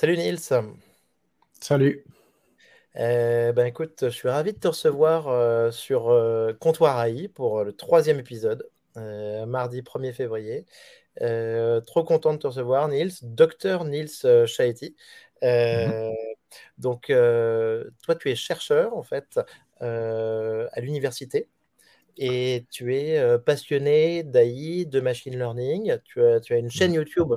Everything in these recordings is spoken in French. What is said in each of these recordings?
Salut Nils. Salut. Euh, ben écoute, je suis ravi de te recevoir euh, sur euh, Comptoir AI pour le troisième épisode, mardi 1er février. trop content de te recevoir, Nils, docteur Nils Chaeti. Mhm. Donc, toi, tu es chercheur en fait à l'université et tu es passionné d'AI, de machine learning. Tu as, tu as une chaîne mhm. YouTube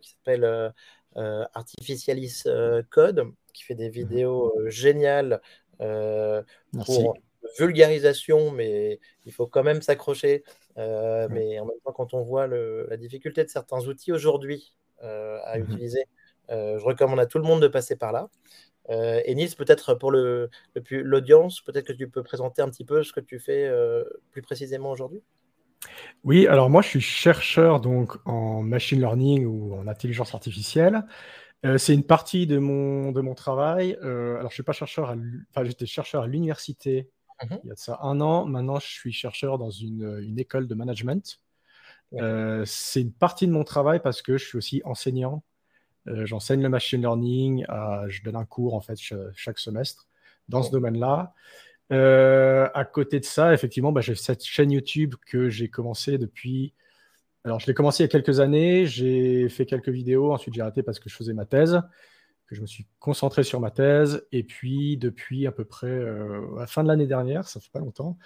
qui s'appelle Artificialis Code qui fait des mhm. vidéos euh, géniales euh, pour vulgarisation, mais il faut quand même s'accrocher. Euh, mais en même temps, quand on voit la difficulté de certains outils aujourd'hui à mhm. utiliser, je recommande à tout le monde de passer par là. et Nils, peut-être pour l'audience, peut-être que tu peux présenter un petit peu ce que tu fais plus précisément aujourd'hui? Oui, alors moi je suis chercheur donc en machine learning ou en intelligence artificielle. Euh, c'est une partie de mon, de mon travail. Euh, alors, je suis pas chercheur, à, enfin, j'étais chercheur à l'université mhm. il y a de ça un an. Maintenant, je suis chercheur dans une, une école de management. Euh, c'est une partie de mon travail parce que je suis aussi enseignant. j'enseigne le machine learning. je donne un cours en fait chaque semestre dans ce domaine-là. À côté de ça, effectivement, bah, j'ai cette chaîne YouTube que j'ai commencé depuis alors, je l'ai commencé il y a quelques années, j'ai fait quelques vidéos, ensuite j'ai arrêté parce que je faisais ma thèse, que je me suis concentré sur ma thèse, et puis depuis à peu près euh, la fin de l'année dernière, ça fait pas longtemps,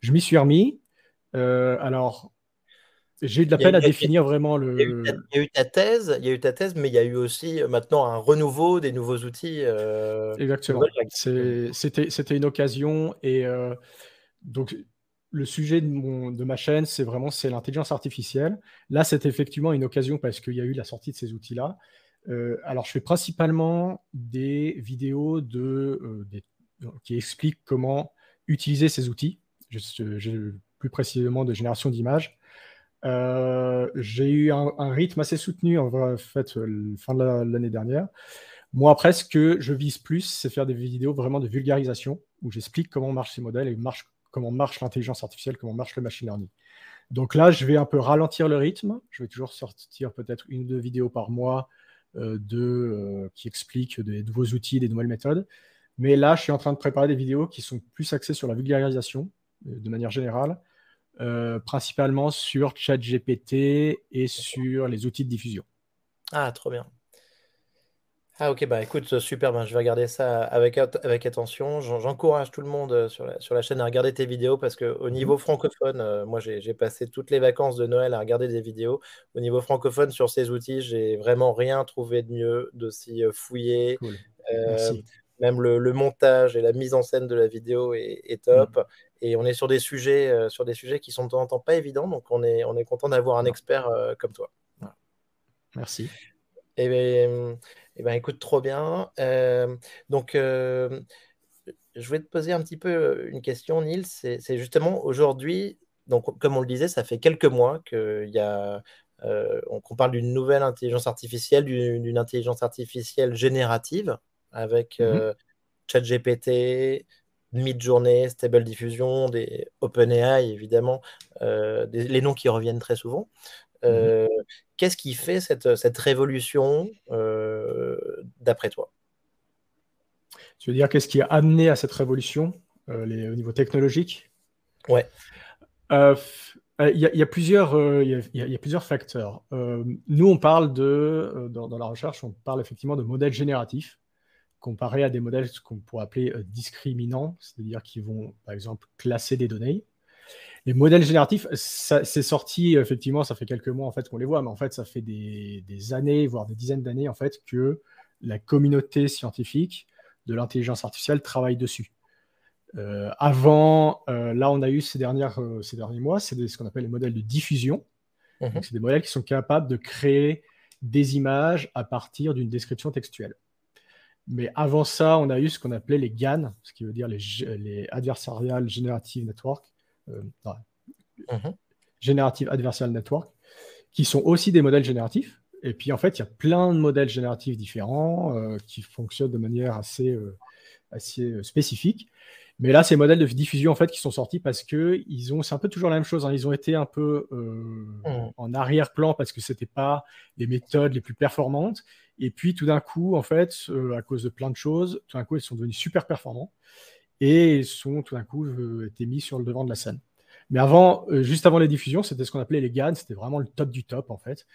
je m'y suis remis. Euh, alors, j'ai eu de la peine à définir vraiment le. Il y, a eu ta, thèse, il y a eu ta thèse, mais il y a eu aussi euh, maintenant un renouveau des nouveaux outils. Exactement. C'était une occasion et donc le sujet de, mon, de ma chaîne, c'est vraiment c'est l'intelligence artificielle. Là, c'est effectivement une occasion parce qu'il y a eu la sortie de ces outils-là. Euh, alors, je fais principalement des vidéos de, euh, qui expliquent comment utiliser ces outils, plus précisément de génération d'images. Euh, j'ai eu un, rythme assez soutenu en fait fin de l'année dernière. Moi, après, ce que je vise plus, c'est faire des vidéos vraiment de vulgarisation où j'explique comment marchent ces modèles et comment marche l'intelligence artificielle, comment marche le machine learning. Donc là, je vais un peu ralentir le rythme. Je vais toujours sortir peut-être une ou deux vidéos par mois euh, de, euh, qui expliquent des nouveaux outils, des nouvelles méthodes. Mais là, je suis en train de préparer des vidéos qui sont plus axées sur la vulgarisation euh, de manière générale, principalement sur ChatGPT et sur les outils de diffusion. Ah, trop bien. Ah ok, bah écoute, super, ben, je vais regarder ça avec, avec attention. J'encourage tout le monde euh, sur la, sur la chaîne à regarder tes vidéos parce qu'au mmh niveau francophone, euh, moi j'ai passé toutes les vacances de Noël à regarder des vidéos. Au niveau francophone, sur ces outils, j'ai vraiment rien trouvé de mieux, d'aussi euh, fouillé. Même le, montage et la mise en scène de la vidéo est, top. Mmh. Et on est sur des sujets, sur des sujets qui sont de temps en temps pas évidents, donc on est, on est content d'avoir un expert comme toi. Merci. Et bien, eh ben, écoute, trop bien. Euh, donc, euh, je vais te poser un petit peu euh, une question, Nils. C'est justement aujourd'hui, donc comme on le disait, ça fait quelques mois qu'il y a, qu'on parle d'une nouvelle intelligence artificielle, d'une intelligence artificielle générative avec mmh ChatGPT, Midjourney, Stable Diffusion, des OpenAI évidemment, les noms qui reviennent très souvent. Mmh qu'est-ce qui fait cette, cette révolution d'après toi? Tu veux dire qu'est-ce qui a amené à cette révolution les, au niveau technologique? Ouais. Il y, a plusieurs, il y, a plusieurs facteurs. nous, on parle de, dans, dans, la recherche, on parle effectivement de modèles génératifs comparés à des modèles qu'on pourrait appeler discriminants, c'est-à-dire qui vont, par exemple, classer des données. Les modèles génératifs, c'est sorti effectivement, ça fait quelques mois en fait qu'on les voit, mais en fait ça fait des, années, voire des dizaines d'années en fait que la communauté scientifique de l'intelligence artificielle travaille dessus. Euh, avant, euh, là on a eu ces, dernières, euh, ces derniers mois, c'est ce qu'on appelle les modèles de diffusion. Mhm. C'est des modèles qui sont capables de créer des images à partir d'une description textuelle. Mais avant ça, on a eu ce qu'on appelait les GAN, ce qui veut dire les, les Adversarial Generative Network, euh, mhm. Generative Adversarial Network, qui sont aussi des modèles génératifs. Et puis en fait, il y a plein de modèles génératifs différents euh, qui fonctionnent de manière assez, euh, assez spécifique. Mais là, ces modèles de diffusion en fait qui sont sortis parce que ils ont, c'est un peu toujours la même chose. Hein. ils ont été un peu mhm. en arrière-plan parce que c'était pas les méthodes les plus performantes. Et puis tout d'un coup, en fait, à cause de plein de choses, tout d'un coup, ils sont devenus super performants et ils sont tout d'un coup été mis sur le devant de la scène. Mais avant, juste avant les diffusions, c'était ce qu'on appelait les GAN, c'était vraiment le top du top en fait.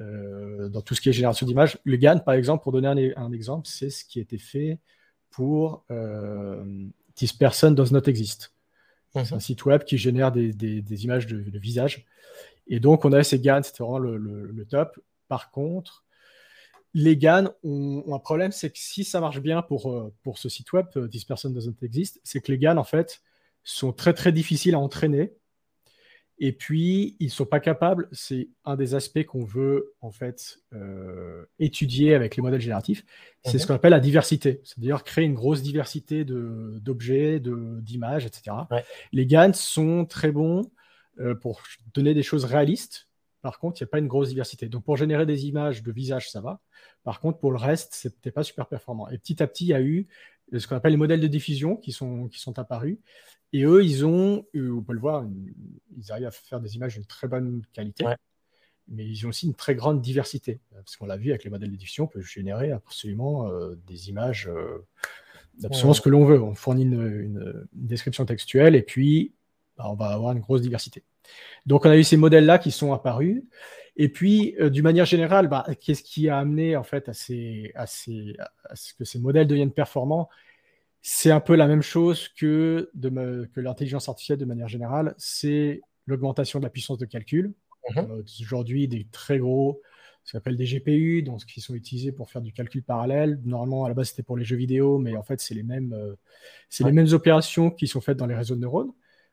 dans tout ce qui est génération d'images. Le GAN, par exemple, pour donner un, exemple, c'est ce qui a été fait pour This Person Does Not Exist. C'est un mhm. site web qui génère des, images de, visage. Et donc, on a ces GAN, c'était vraiment le, top. Par contre, les GAN ont, un problème, c'est que si ça marche bien pour, euh, pour ce site web, euh, This Person Doesn't Exist, c'est que les GAN, en fait, sont très très difficiles à entraîner et puis, ils ne sont pas capables, c'est un des aspects qu'on veut en fait euh, étudier avec les modèles génératifs, c'est ce mhm. qu'on appelle la diversité, c'est-à-dire créer une grosse diversité d'objets, d'images, etc. Les GAN sont très bons euh, pour donner des choses réalistes, par contre, il n'y a pas une grosse diversité. Donc, pour générer des images de visage, ça va. Par contre, pour le reste, ce n'était pas super performant. Et petit à petit, il y a eu ce qu'on appelle les modèles de diffusion qui sont, qui sont apparus. Et eux, ils ont, on peut le voir, ils arrivent à faire des images de très bonne qualité, mais ils ont aussi une très grande diversité. Parce qu'on l'a vu avec les modèles d'édition, on peut générer absolument euh, des images euh, d'absolument ce que l'on veut. On fournit une, description textuelle et puis bah, on va avoir une grosse diversité. Donc on a eu ces modèles-là qui sont apparus. Et puis, euh, d'une manière générale, bah, qu'est-ce qui a amené en fait à, à, à ce que ces modèles deviennent performants? C'est un peu la même chose que, que l'intelligence artificielle de manière générale, c'est l'augmentation de la puissance de calcul. Mhm. Aujourd'hui, des très gros, ce qu'on appelle des GPU, donc qui sont utilisés pour faire du calcul parallèle. Normalement, à la base, c'était pour les jeux vidéo, mais en fait, c'est les mêmes, euh, c'est les mêmes opérations qui sont faites dans les réseaux de neurones.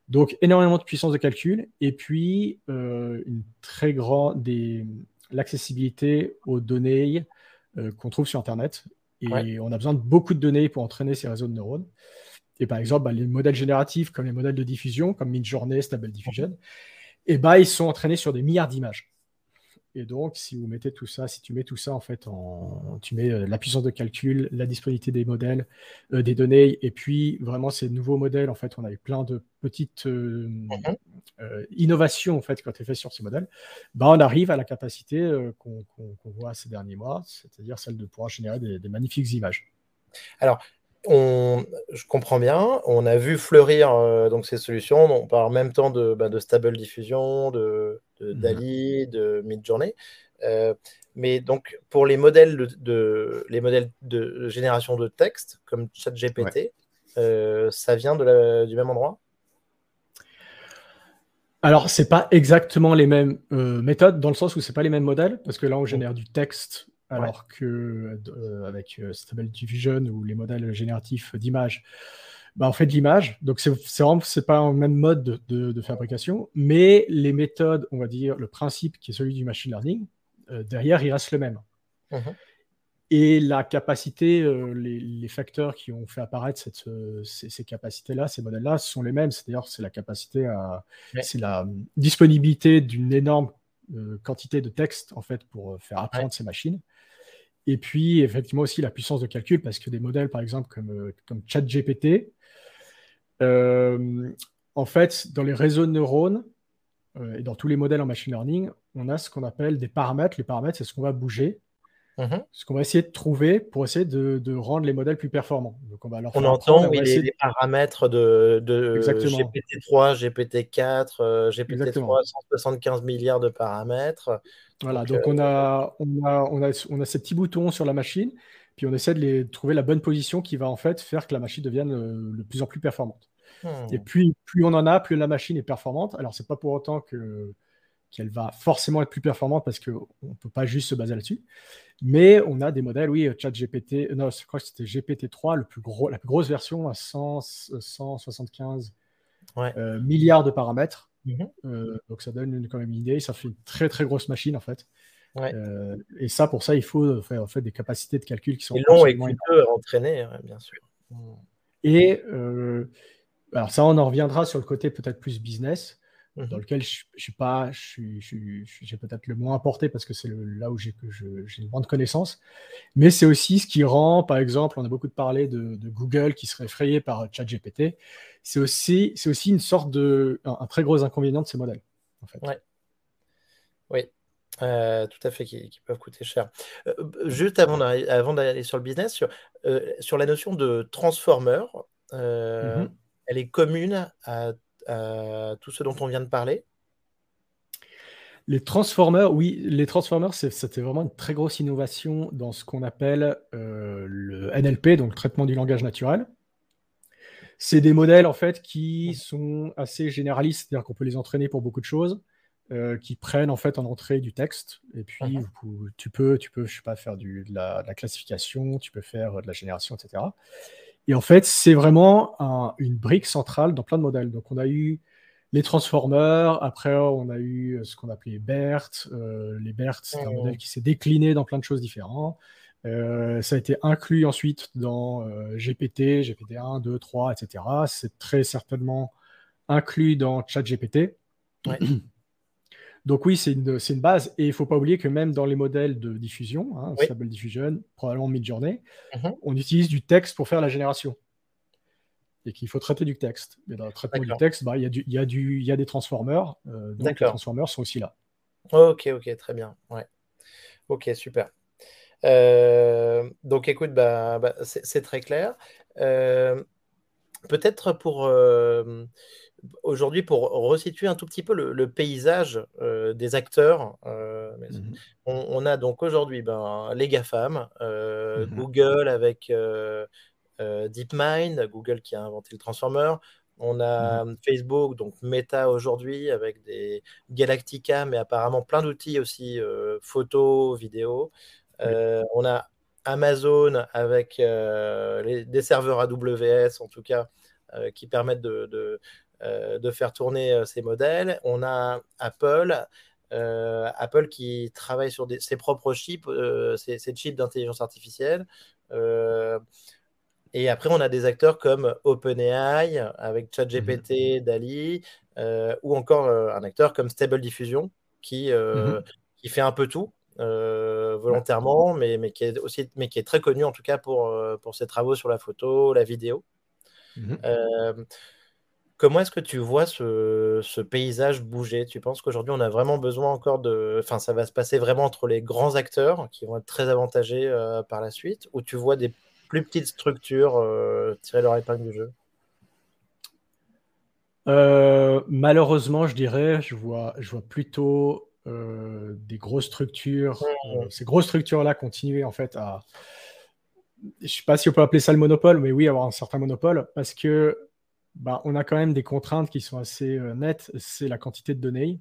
Donc, énormément de puissance de calcul, et puis euh, une très grande l'accessibilité aux données euh, qu'on trouve sur Internet. Et on a besoin de beaucoup de données pour entraîner ces réseaux de neurones. Et par exemple, bah, les modèles génératifs, comme les modèles de diffusion, comme Midjourney, Stable Diffusion, et bah, ils sont entraînés sur des milliards d'images. Et donc, si vous mettez tout ça, si tu mets tout ça en fait en, tu mets euh, la puissance de calcul, la disponibilité des modèles, euh, des données, et puis vraiment ces nouveaux modèles, en fait, on avait plein de petites euh, mhm. innovations en fait quand tu fait sur ces modèles, bah, on arrive à la capacité qu'on voit ces derniers mois, c'est-à-dire celle de pouvoir générer des, magnifiques images. Alors, on, je comprends bien. On a vu fleurir donc ces solutions. On parle en même temps de, bah, de stable diffusion, de, de mhm. Dali, de Midjourney. Euh, mais donc, pour les modèles de, les modèles de génération de texte, comme ChatGPT, euh, ça vient de du même endroit? Alors, c'est pas exactement les mêmes euh, méthodes, dans le sens où c'est pas les mêmes modèles, parce que là, on génère du texte, alors que avec Stable Diffusion ou les modèles génératifs d'images, bah, on fait de l'image. Donc, c'est vraiment c'est pas un même mode de, fabrication, mais les méthodes, on va dire, le principe qui est celui du machine learning, euh, derrière, il reste le même. Mhm. Et la capacité, euh, les, facteurs qui ont fait apparaître cette, euh, ces, capacités-là, ces modèles-là, sont les mêmes. C'est-à-dire, c'est la capacité à, c'est la disponibilité d'une énorme quantité de texte en fait pour faire apprendre ces machines. Et puis, effectivement, aussi la puissance de calcul, parce que des modèles, par exemple, comme, comme ChatGPT, euh, en fait, dans les réseaux de neurones euh, et dans tous les modèles en machine learning, on a ce qu'on appelle des paramètres. Les paramètres, c'est ce qu'on va bouger. Mhm. Ce qu'on va essayer de trouver pour essayer de, rendre les modèles plus performants. Donc on, va leur on entend oui, les, paramètres de, GPT-3, GPT-4, GPT-3, 175 milliards de paramètres. Voilà, donc, on, a, on, a, on, a, on a ces petits boutons sur la machine, puis on essaie de les, trouver la bonne position qui va en fait faire que la machine devienne de plus en plus performante. Et hmm. puis, plus on en a, plus la machine est performante. Alors, c'est pas pour autant que qu'elle va forcément être plus performante parce qu'on ne peut pas juste se baser là-dessus. Mais on a des modèles, oui, ChatGPT, non, je crois que c'était GPT-3, le plus gros, la plus grosse version à 175 euh, milliards de paramètres. Mhm. Euh, donc ça donne quand même une idée. Ça fait une très très grosse machine en fait. Euh, et ça, pour ça, il faut faire en fait, des capacités de calcul qui sont longs et coûteux à entraîner, bien sûr. Et alors ça, on en reviendra sur le côté peut-être plus business, mmh dans lequel je, je suis pas, j'ai peut-être le moins apporté parce que c'est là où j'ai le moins de connaissances. Mais c'est aussi ce qui rend, par exemple, on a beaucoup de parlé de, Google qui serait effrayé par ChatGPT. C'est aussi, c'est aussi une sorte de, un, très gros inconvénient de ces modèles. En fait. Oui. tout à fait, qui, peuvent coûter cher. juste avant d'aller sur le business, sur, sur, la notion de transformer, mm-hmm. elle est commune à, tout ce dont on vient de parler les transformers, oui, les transformers, c'était vraiment une très grosse innovation dans ce qu'on appelle euh, le NLP, donc le traitement du langage naturel. C'est des modèles en fait qui sont assez généralistes, c'est-à-dire qu'on peut les entraîner pour beaucoup de choses, euh, qui prennent en fait en entrée du texte, et puis mhm. tu peux, tu peux, je sais pas, faire du, de, la, classification, tu peux faire de la génération, etc. Et en fait, c'est vraiment une brique centrale dans plein de modèles. Donc on a eu les Transformers. Après, on a eu euh, ce qu'on appelait BERT. Euh, les BERT, c'est un modèle qui s'est décliné dans plein de choses différentes. Euh, ça a été inclus ensuite dans GPT, GPT-1, 2, 3, etc. C'est très certainement inclus dans ChatGPT. Ouais. Donc oui, c'est une, une, base. Et il ne faut pas oublier que même dans les modèles de diffusion, hein, Stable Diffusion, probablement Midjourney, mm-hmm. on utilise du texte pour faire la génération et qu'il faut traiter du texte. Mais dans le traitement du texte, bah, il y, a y, a des transformers, euh, donc les transformers sont aussi là. Ok, ok, très bien. Ouais. Ok, super. Euh, donc écoute, bah, bah c'est très clair. Euh, peut-être pour aujourd'hui, pour resituer un tout petit peu le, paysage des acteurs, mhm. on, a donc aujourd'hui ben, les GAFAM, mhm. Google avec euh, DeepMind, Google qui a inventé le transformer. On a mhm. Facebook, donc Meta aujourd'hui, avec des Galactica, mais apparemment plein d'outils aussi, euh, photos, vidéos. Euh, on a Amazon avec des serveurs AWS, en tout cas, qui permettent de, de, faire tourner ces modèles. On a Apple. Apple qui travaille sur ses propres chips, ses, ses, chips d'intelligence artificielle. Et après, on a des acteurs comme OpenAI avec ChatGPT, mhm. DALI, euh, ou encore euh, un acteur comme Stable Diffusion qui, euh, mhm. qui fait un peu tout volontairement, mais, mais, qui est aussi, mais qui est très connu en tout cas pour, pour ses travaux sur la photo, la vidéo. Mhm. Comment est-ce que tu vois ce, ce paysage bouger? Tu penses qu'aujourd'hui, on a vraiment besoin encore de. Enfin, ça va se passer vraiment entre les grands acteurs qui vont être très avantagés par la suite, ou tu vois des plus petites structures euh, tirer leur épingle du jeu? Euh, Malheureusement, je dirais, je vois, je vois plutôt euh, des grosses structures, ces grosses structures-là continuer en fait à. Je ne sais pas si on peut appeler ça le monopole, mais oui, avoir un certain monopole, parce que bah, on a quand même des contraintes qui sont assez nettes. C'est la quantité de données,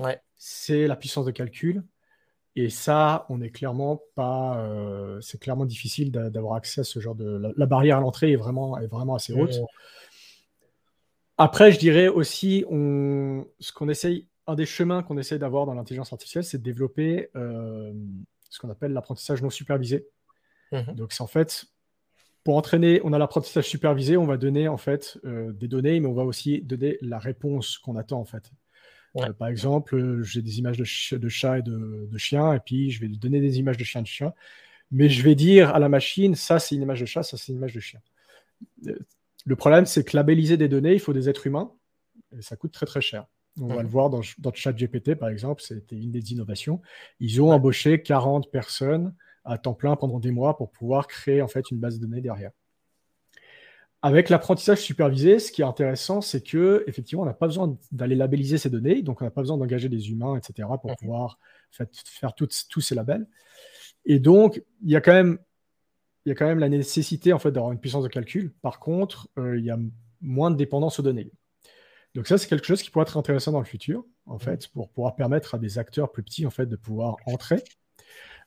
ouais. c'est la puissance de calcul, et ça, on est clairement pas. Euh, c'est clairement difficile d'avoir accès à ce genre de. La, barrière à l'entrée est vraiment, est vraiment assez haute. Après, je dirais aussi, on, ce qu'on essaye, un des chemins qu'on essaye d'avoir dans l'intelligence artificielle, c'est de développer euh, ce qu'on appelle l'apprentissage non supervisé. Mmh Donc, c'est en fait, pour entraîner, on a l'apprentissage supervisé, on va donner en fait euh, des données, mais on va aussi donner la réponse qu'on attend en fait. Euh, par exemple, euh, j'ai des images de, de chats et de, chiens, et puis je vais lui donner des images de chiens et de chiens. Mais je vais dire à la machine, ça c'est une image de chat, ça c'est une image de chien. Le problème, c'est que labelliser des données, il faut des êtres humains, et ça coûte très très cher. On va le voir dans, dans ChatGPT, par exemple, c'était une des innovations. Ils ont embauché 40 personnes à temps plein pendant des mois pour pouvoir créer en fait une base de données derrière. Avec l'apprentissage supervisé, ce qui est intéressant, c'est que effectivement, on n'a pas besoin d'aller labelliser ces données, donc on n'a pas besoin d'engager des humains, etc., pour mhm. pouvoir faire tous ces labels. Et donc, il y a quand même, il y a quand même la nécessité en fait d'avoir une puissance de calcul. Par contre, euh, il y a moins de dépendance aux données. Donc ça, c'est quelque chose qui pourrait être intéressant dans le futur, en mhm. fait, pour pouvoir permettre à des acteurs plus petits en fait de pouvoir entrer.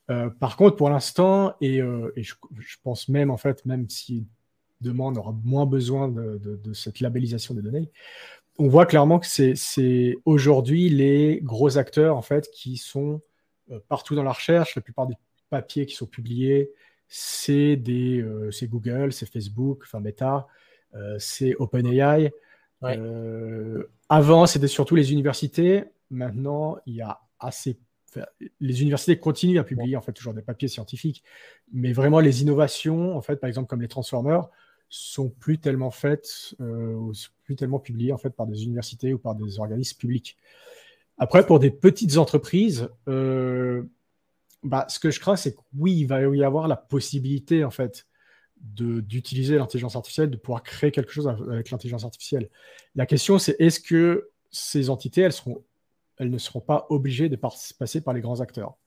Euh, par contre, pour l'instant, et, euh, et je, je, pense même en fait, même si demain on aura moins besoin de, cette labellisation des données. On voit clairement que c'est aujourd'hui les gros acteurs en fait qui sont euh, partout dans la recherche. La plupart des papiers qui sont publiés, c'est des Google, c'est Facebook, enfin Meta, c'est OpenAI. avant, c'était surtout les universités. Maintenant, il y a assez les universités continuent à publier en fait toujours des papiers scientifiques, mais vraiment les innovations, en fait, par exemple comme les transformers, sont plus tellement faites, euh, plus tellement publiées en fait par des universités ou par des organismes publics. Après, pour des petites entreprises, euh, bah, ce que je crains, c'est que oui, il va y avoir la possibilité, en fait, d'utiliser l'intelligence artificielle, de pouvoir créer quelque chose avec l'intelligence artificielle. La question, c'est est-ce que ces entités, elles, seront, elles ne seront pas obligées de passer par les grands acteurs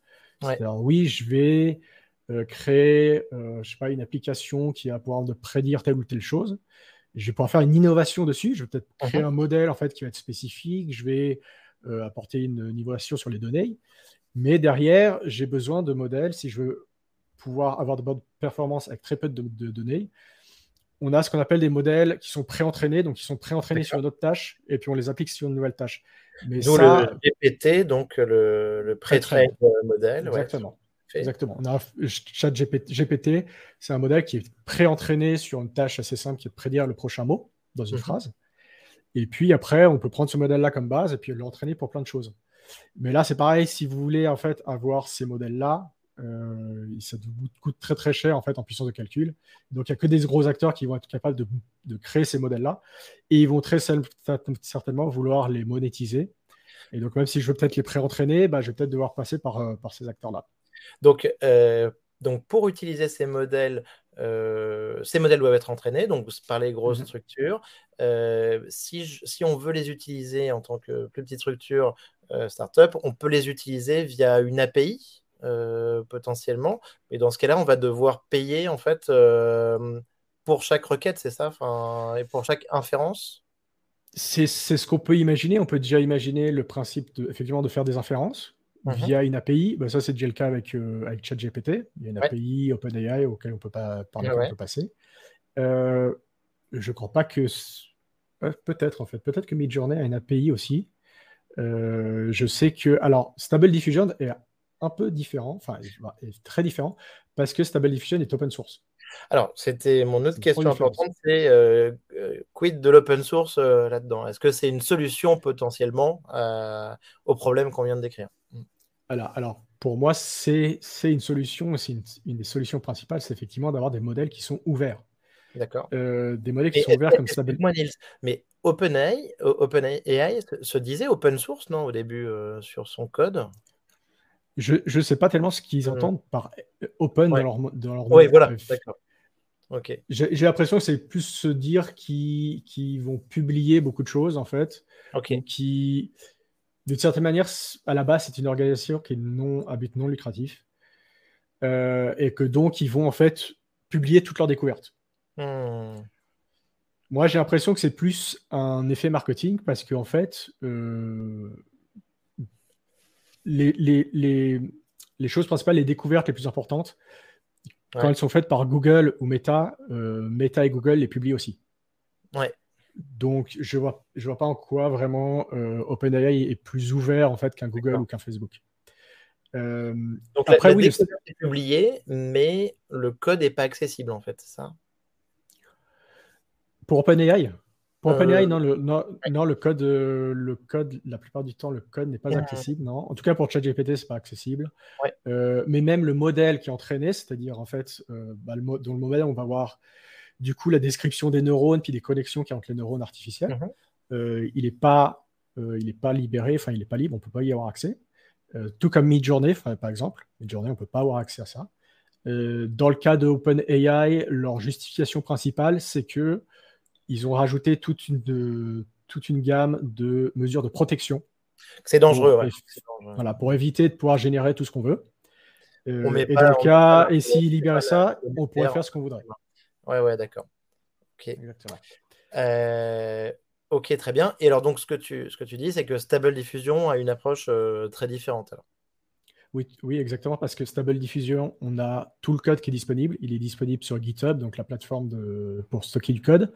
Alors oui, je vais euh, créer, euh, je sais pas, une application qui va pouvoir de prédire telle ou telle chose. Je vais pouvoir faire une innovation dessus. Je vais peut-être créer uh-huh. un modèle en fait qui va être spécifique. Je vais euh, apporter une innovation sur les données. Mais derrière, j'ai besoin de modèles si je veux pouvoir avoir de bonnes performances avec très peu de, données. On a ce qu'on appelle des modèles qui sont pré-entraînés, donc qui sont pré-entraînés sur une autre tâche, et puis on les applique sur une nouvelle tâche. Mais ça... le GPT, donc le, le pré-train modèle. Exactement. Exactement. On a chat GPT, c'est un modèle qui est pré-entraîné sur une tâche assez simple qui est de prédire le prochain mot dans une mhm. phrase. Et puis après, on peut prendre ce modèle-là comme base et puis l'entraîner pour plein de choses. Mais là, c'est pareil, si vous voulez en fait avoir ces modèles-là, euh, ça coûte très très cher en fait en puissance de calcul. Donc il n'y a que des gros acteurs qui vont être capables de, créer ces modèles-là et ils vont très certainement vouloir les monétiser. Et donc même si je veux peut-être les pré-entraîner, bah, je vais peut-être devoir passer par, euh, par ces acteurs-là. Donc, euh, donc pour utiliser ces modèles, ces modèles doivent être entraînés donc par les grosses mmh structures. si, si, on veut les utiliser en tant que plus petite structure startup, on peut les utiliser via une API euh, potentiellement. Mais dans ce cas-là, on va devoir payer en fait euh, pour chaque requête, c'est ça? Enfin, Et pour chaque inférence? C'est ce qu'on peut imaginer. On peut déjà imaginer le principe de, effectivement de faire des inférences mhm. via une API. Ben, ça, c'est déjà le cas avec, euh, avec ChatGPT. Il y a une API OpenAI auquel on peut pas, par on peut passer. je ne crois pas que. Peut-être en fait. Peut-être que Midjourney a une API aussi. je sais que. Alors, Stable Diffusion est un peu différent, enfin très différent, parce que Stable Diffusion est open source. Alors, c'était mon autre question importante, c'est euh, euh, quid de l'open source euh, là-dedans? Est-ce que c'est une solution potentiellement au problème qu'on vient de décrire? Hmm. alors, alors, pour moi, c'est une solution, c'est une, des solutions principales, c'est effectivement d'avoir des modèles qui sont ouverts. D'accord. des modèles qui sont ouverts comme Stable. Moi, mais OpenAI, OpenAI se disait open source, non, au début, sur son code? Je ne sais pas tellement ce qu'ils mmh. entendent par euh, open dans leur, dans leur Oui, voilà, d'accord. J'ai l'impression que c'est plus se dire qu'ils vont publier beaucoup de choses, en fait. Qui, d'une certaine manière, à la base, c'est une organisation qui est non, à but non lucratif. Euh, et que donc, ils vont, en fait, publier toutes leurs découvertes. Mmh. Moi, j'ai l'impression que c'est plus un effet marketing parce qu'en en fait, euh, les, choses principales, les découvertes les plus importantes, quand elles sont faites par Google ou Meta, euh, Meta et Google les publient aussi. Ouais. Donc, je vois, je vois pas en quoi vraiment euh, OpenAI est plus ouvert en fait qu'un Google ou qu'un Facebook. Euh, Donc, après, oui, est publié, mais le code n'est pas accessible en fait, c'est ça? Pour OpenAI? Pour OpenAI, euh, non, le, non, le, code, euh, le code, la plupart du temps, le code n'est pas accessible. Non. En tout cas, pour ChatGPT, c'est pas accessible. Euh, mais même le modèle qui est entraîné, c'est-à-dire en fait, bah, le dans le modèle, on va voir du coup la description des neurones puis des connexions qu'il y a entre les neurones artificiels. Mhm. il n'est pas, il est pas libéré, enfin, il n'est pas libre, on peut pas y avoir accès. tout comme Midjourney, par exemple. Midjourney, on peut pas avoir accès à ça. dans le cas de OpenAI, leur justification principale, c'est que ils ont rajouté toute une, toute une gamme de mesures de protection. C'est dangereux, Voilà, pour éviter de pouvoir générer tout ce qu'on veut. Euh, et dans le cas, et s'ils libéraient ça, on pourrait faire ce qu'on voudrait. Ouais, ouais, d'accord. Ok. Exactement. Euh, ok, très bien. Et alors, donc, ce que tu, ce que tu dis, c'est que Stable Diffusion a une approche euh, très différente. Alors. Oui, oui, exactement, parce que Stable Diffusion, on a tout le code qui est disponible. Il est disponible sur GitHub, donc la plateforme de, pour stocker du code,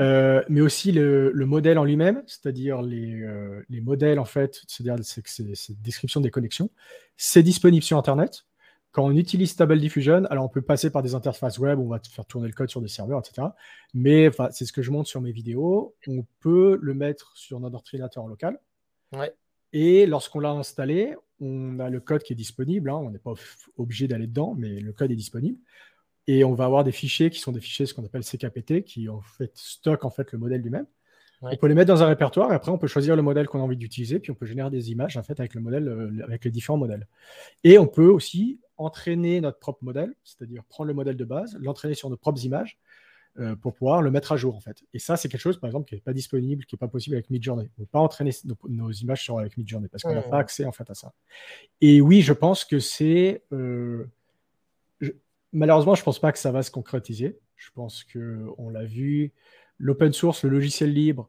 euh, mais aussi le, modèle en lui-même, c'est-à-dire les, euh, les, modèles, en fait, c'est-à-dire cette description des connexions. C'est disponible sur Internet. Quand on utilise Stable Diffusion, alors on peut passer par des interfaces web, on va faire tourner le code sur des serveurs, etc. Mais c'est ce que je montre sur mes vidéos. On peut le mettre sur notre ordinateur local. Ouais. Et lorsqu'on l'a installé, on a le code qui est disponible. Hein. on n'est pas obligé d'aller dedans, mais le code est disponible. Et on va avoir des fichiers qui sont des fichiers ce qu'on appelle CKPT, qui en fait stockent en fait le modèle lui-même. On peut les mettre dans un répertoire et après on peut choisir le modèle qu'on a envie d'utiliser, puis on peut générer des images en fait avec le modèle, euh, avec les différents modèles. Et on peut aussi entraîner notre propre modèle, c'est-à-dire prendre le modèle de base, l'entraîner sur nos propres images pour pouvoir le mettre à jour en fait. Et ça, c'est quelque chose par exemple qui n'est pas disponible, qui n'est pas possible avec Midjourney. On ne peut pas entraîner nos, images sur avec Midjourney parce qu'on n'a pas accès en fait à ça. Et oui, je pense que c'est euh, malheureusement, je ne pense pas que ça va se concrétiser. Je pense que on l'a vu l'open source, le logiciel libre,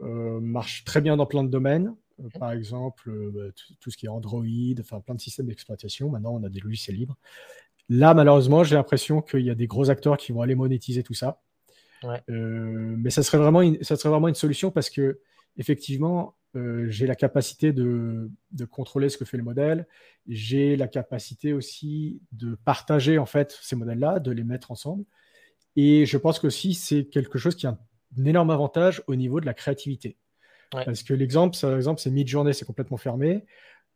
euh, marche très bien dans plein de domaines. Euh, par exemple, euh, bah, tout ce qui est Android, enfin plein de systèmes d'exploitation. Maintenant, on a des logiciels libres. Là, malheureusement, j'ai l'impression qu'il y a des gros acteurs qui vont aller monétiser tout ça. mais ça serait, vraiment une, ça serait vraiment une solution parce que, effectivement, j'ai la capacité de, de, contrôler ce que fait le modèle. J'ai la capacité aussi de partager en fait ces modèles-là, de les mettre ensemble. Et je pense qu'aussi, c'est quelque chose qui a un énorme avantage au niveau de la créativité. Parce que l'exemple, par exemple, c'est mid-journée, c'est complètement fermé.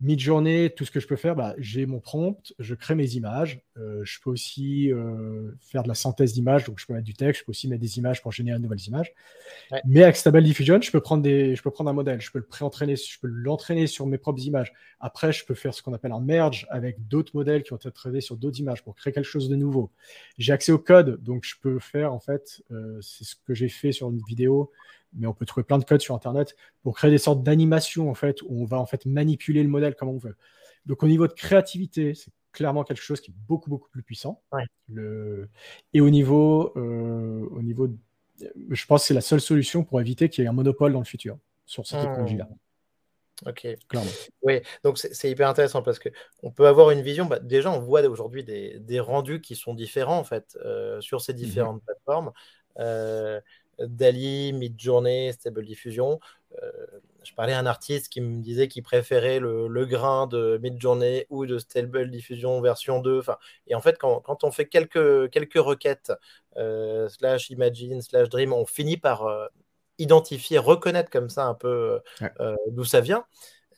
Mid-journée, tout ce que je peux faire, bah, j'ai mon prompt, je crée mes images. Euh, je peux aussi euh, faire de la synthèse d'images, donc je peux mettre du texte, je peux aussi mettre des images pour générer de nouvelles images. Mais avec Stable Diffusion, je peux prendre des, je peux prendre un modèle, je peux le pré-entraîner, je peux l'entraîner sur mes propres images. Après, je peux faire ce qu'on appelle un merge avec d'autres modèles qui ont été traités sur d'autres images pour créer quelque chose de nouveau. J'ai accès au code, donc je peux faire en fait, euh, c'est ce que j'ai fait sur une vidéo mais on peut trouver plein de codes sur Internet pour créer des sortes d'animations en fait, où on va en fait manipuler le modèle comme on veut. Donc au niveau de créativité, c'est clairement quelque chose qui est beaucoup beaucoup plus puissant. Le... Et au niveau, euh, au niveau, je pense que c'est la seule solution pour éviter qu'il y ait un monopole dans le futur sur cette hmm. technologie-là. Ok. Clairement. Oui, donc c'est hyper intéressant parce que on peut avoir une vision. Bah, déjà, on voit aujourd'hui des, des, rendus qui sont différents en fait euh, sur ces mhm. différentes plateformes. Euh, Dali, Midjourney, Stable Diffusion. Euh, je parlais à un artiste qui me disait qu'il préférait le, grain de Midjourney ou de Stable Diffusion version 2. Et en fait, quand, on fait quelques, quelques requêtes, euh, slash imagine, slash dream, on finit par euh, identifier, reconnaître comme ça un peu d'où ça vient.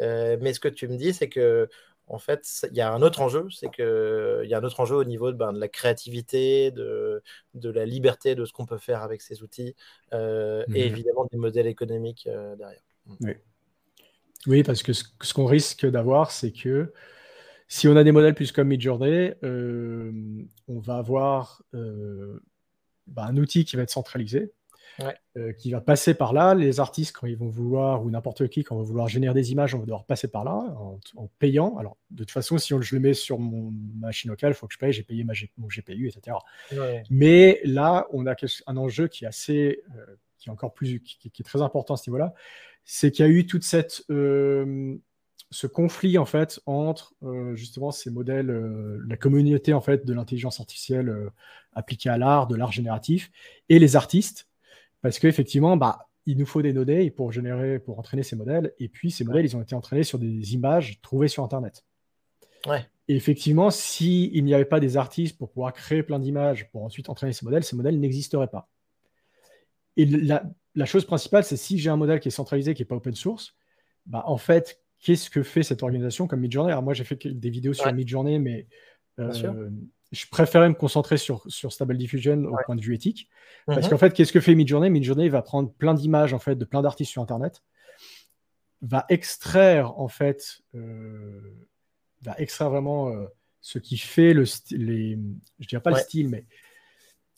mais ce que tu me dis, c'est que en fait, il y a un autre enjeu, c'est qu'il y a un autre enjeu au niveau de, ben, de la créativité, de, de, la liberté de ce qu'on peut faire avec ces outils, euh, et mhm. évidemment des modèles économiques euh, derrière. Mm. Oui. parce que ce, qu'on risque d'avoir, c'est que si on a des modèles plus comme Midjourney, euh, on va avoir ben, un outil qui va être centralisé, euh, qui va passer par là. Les artistes, quand ils vont vouloir, ou n'importe qui, quand on va vouloir générer des images, on va devoir passer par là en, payant. Alors, de toute façon, si on, je le mets sur mon machine locale, il faut que je paye, j'ai payé ma, mon GPU, etc. Mais là, on a un enjeu qui est assez, euh, qui est encore plus, qui, est très important à ce niveau-là, c'est qu'il y a eu toute cette euh, ce conflit en fait entre justement ces modèles, la communauté en fait de l'intelligence artificielle appliquée à l'art, de l'art génératif, et les artistes parce qu'effectivement, bah, il nous faut des données pour générer, pour entraîner ces modèles. Et puis, ces modèles, ils ont été entraînés sur des images trouvées sur Internet. Ouais. Et effectivement, s'il n'y avait pas des artistes pour pouvoir créer plein d'images pour ensuite entraîner ces modèles, ces modèles n'existeraient pas. Et la, chose principale, c'est si j'ai un modèle qui est centralisé, qui n'est pas open source, bah, en fait, qu'est-ce que fait cette organisation comme Midjourney Alors moi, j'ai fait des vidéos sur Midjourney, mais euh, je préférais me concentrer sur, sur Stable Diffusion au point de vue éthique. Parce mhm. qu'en fait, qu'est-ce que fait Midjourney Midjourney va prendre plein d'images en fait, de plein d'artistes sur Internet, va extraire en fait, euh, va extraire vraiment euh, ce qui fait le les, je dirais pas le style, mais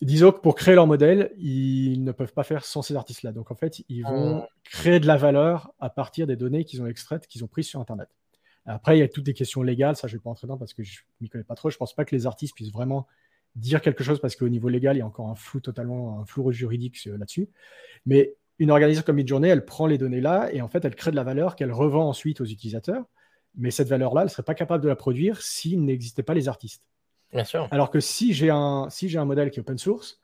disons que pour créer leur modèle, ils ne peuvent pas faire sans ces artistes-là. Donc en fait, ils vont ah. créer de la valeur à partir des données qu'ils ont extraites, qu'ils ont prises sur Internet. Après, il y a toutes des questions légales, ça je ne vais pas entrer dans parce que je ne m'y connais pas trop. Je ne pense pas que les artistes puissent vraiment dire quelque chose parce qu'au niveau légal, il y a encore un flou totalement, un flou juridique euh, là-dessus. Mais une organisation comme Midjourney, elle prend les données là et en fait, elle crée de la valeur qu'elle revend ensuite aux utilisateurs. Mais cette valeur-là, elle ne serait pas capable de la produire s'il n'existait pas les artistes. Bien sûr. Alors que si j'ai un, si un modèle qui est open source,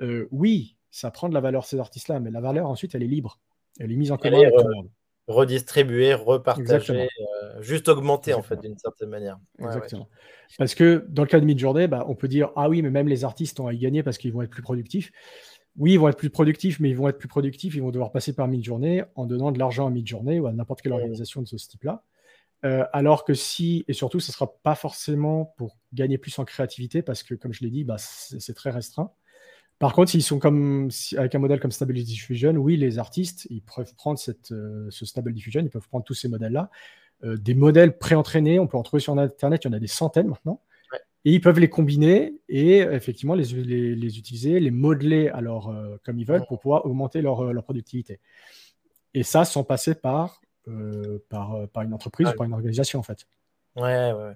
euh, oui, ça prend de la valeur ces artistes-là, mais la valeur ensuite, elle est libre. Elle est mise en commun avec tout le monde redistribuer, repartager, euh, juste augmenter en fait d'une certaine manière. Exactement. Parce que dans le cas de Midjourney, bah, on peut dire ah oui, mais même les artistes ont à y gagner parce qu'ils vont être plus productifs. Oui, ils vont être plus productifs, mais ils vont être plus productifs, ils vont devoir passer par Midjourney en donnant de l'argent à Midjourney ou à n'importe quelle organisation de ce type-là. Euh, alors que si, et surtout, ce ne sera pas forcément pour gagner plus en créativité, parce que comme je l'ai dit, bah, c'est très restreint. Par contre, s'ils sont comme avec un modèle comme Stable Diffusion, oui, les artistes, ils peuvent prendre cette, euh, ce Stable Diffusion, ils peuvent prendre tous ces modèles-là. Euh, des modèles pré-entraînés, on peut en trouver sur Internet, il y en a des centaines maintenant. Et ils peuvent les combiner et effectivement les, les, utiliser, les modeler alors, comme ils veulent pour pouvoir augmenter leur, leur, productivité. Et ça sans passer par, par, par, une entreprise ou par une organisation en fait. Ouais, ouais.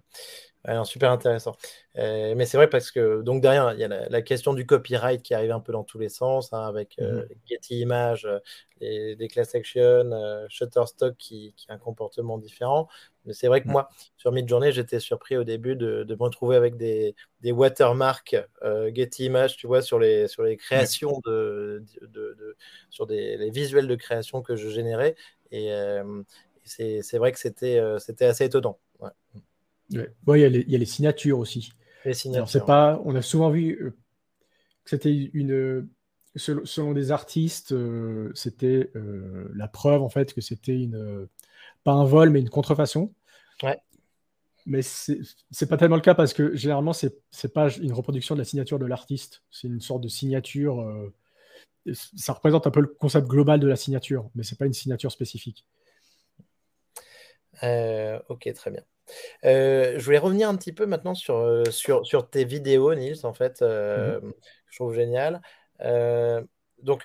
Alors, super intéressant. Euh, mais c'est vrai parce que donc derrière, il y a la, question du copyright qui arrive un peu dans tous les sens, hein, avec euh, mmh Getty Images, euh, les, class action, Shutterstock qui, qui, a un comportement différent. Mais c'est vrai que mmh. moi, sur Midjourney, j'étais surpris au début de, de, me retrouver avec des, des watermarks Getty Images, tu vois, sur les, sur les créations de, de, sur des, les visuels de création que je générais. Et c'est vrai que c'était c'était assez étonnant. Ouais. Ouais. il, y a les, signatures aussi. Les signatures. pas, on a souvent vu euh, que c'était une. Selon, des artistes, euh, c'était euh, la preuve en fait que c'était une pas un vol mais une contrefaçon. Ouais. Mais c'est pas tellement le cas parce que généralement c'est pas une reproduction de la signature de l'artiste, c'est une sorte de signature. Ça représente un peu le concept global de la signature, mais c'est pas une signature spécifique. ok, très bien. Euh, je voulais revenir un petit peu maintenant sur, euh, sur, sur tes vidéos, Nils, en fait, euh, mmh je trouve génial. donc,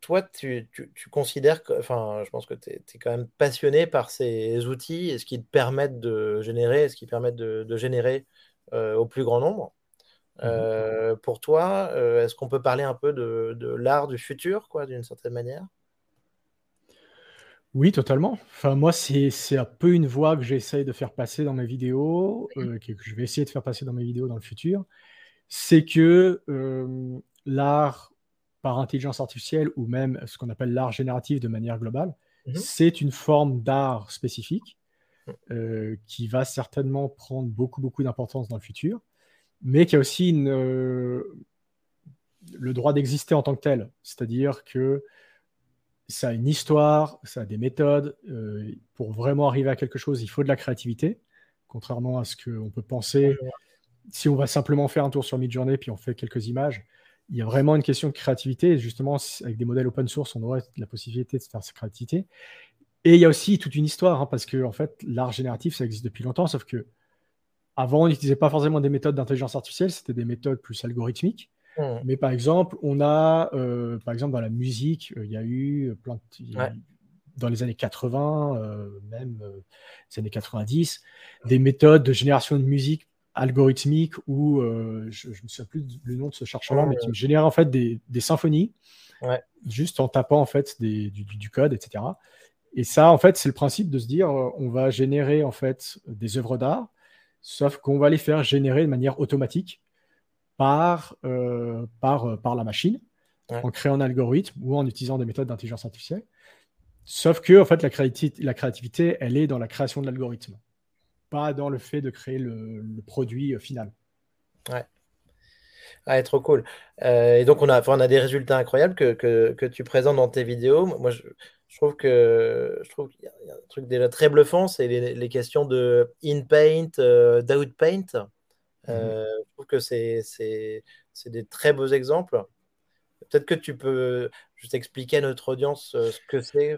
toi, tu, tu, considères que, enfin, je pense que tu es, quand même passionné par ces outils et ce qui te permettent de générer, ce qui permettent de, de générer au plus grand nombre. Mmh pour toi, est-ce qu'on peut parler un peu de, de l'art du futur, quoi, d'une certaine manière? Oui, totalement. Enfin, moi, c'est un peu une voix que j'essaye de faire passer dans mes vidéos, euh, que je vais essayer de faire passer dans mes vidéos dans le futur. C'est que euh, l'art par intelligence artificielle ou même ce qu'on appelle l'art génératif de manière globale, mmh c'est une forme d'art spécifique mmh. euh, qui va certainement prendre beaucoup, beaucoup d'importance dans le futur, mais qui a aussi le droit d'exister en tant que tel. C'est-à-dire que ça a une histoire, ça a des méthodes. Euh, pour vraiment arriver à quelque chose, il faut de la créativité, contrairement à ce qu'on peut penser. Si on va simplement faire un tour sur Midjourney puis on fait quelques images, il y a vraiment une question de créativité. Et justement, avec des modèles open source, on aurait la possibilité de faire cette créativité. Et il y a aussi toute une histoire, hein, parce que en fait, l'art génératif, ça existe depuis longtemps, sauf que avant, on n'utilisait pas forcément des méthodes d'intelligence artificielle, c'était des méthodes plus algorithmiques. Mmh. Mais par exemple, on a, euh, par exemple, dans la musique, euh, il y a eu plein dans les années 80, euh, même les années 90, des méthodes de génération de musique algorithmique où je ne me souviens plus du nom de ce chercheur-là, mais qui génère en fait des, symphonies juste en tapant en fait du, du, code, etc. Et ça, en fait, c'est le principe de se dire, on va générer en fait des œuvres d'art, sauf qu'on va les faire générer de manière automatique par, euh, par, euh, par la machine, en créant un algorithme ou en utilisant des méthodes d'intelligence artificielle. Sauf que, en fait, la créativité, la créativité, elle est dans la création de l'algorithme, pas dans le fait de créer le, produit euh, final. Ouais. Ah, trop cool. et donc, on a, on a des résultats incroyables que, que, que, tu présentes dans tes vidéos. Moi, je, je trouve que je trouve qu'il y, a un truc déjà très bluffant, c'est les, les, questions de in-paint, d'out-paint. Mmh euh, je trouve que c'est des très beaux exemples. Peut-être que tu peux juste expliquer à notre audience euh, ce que c'est.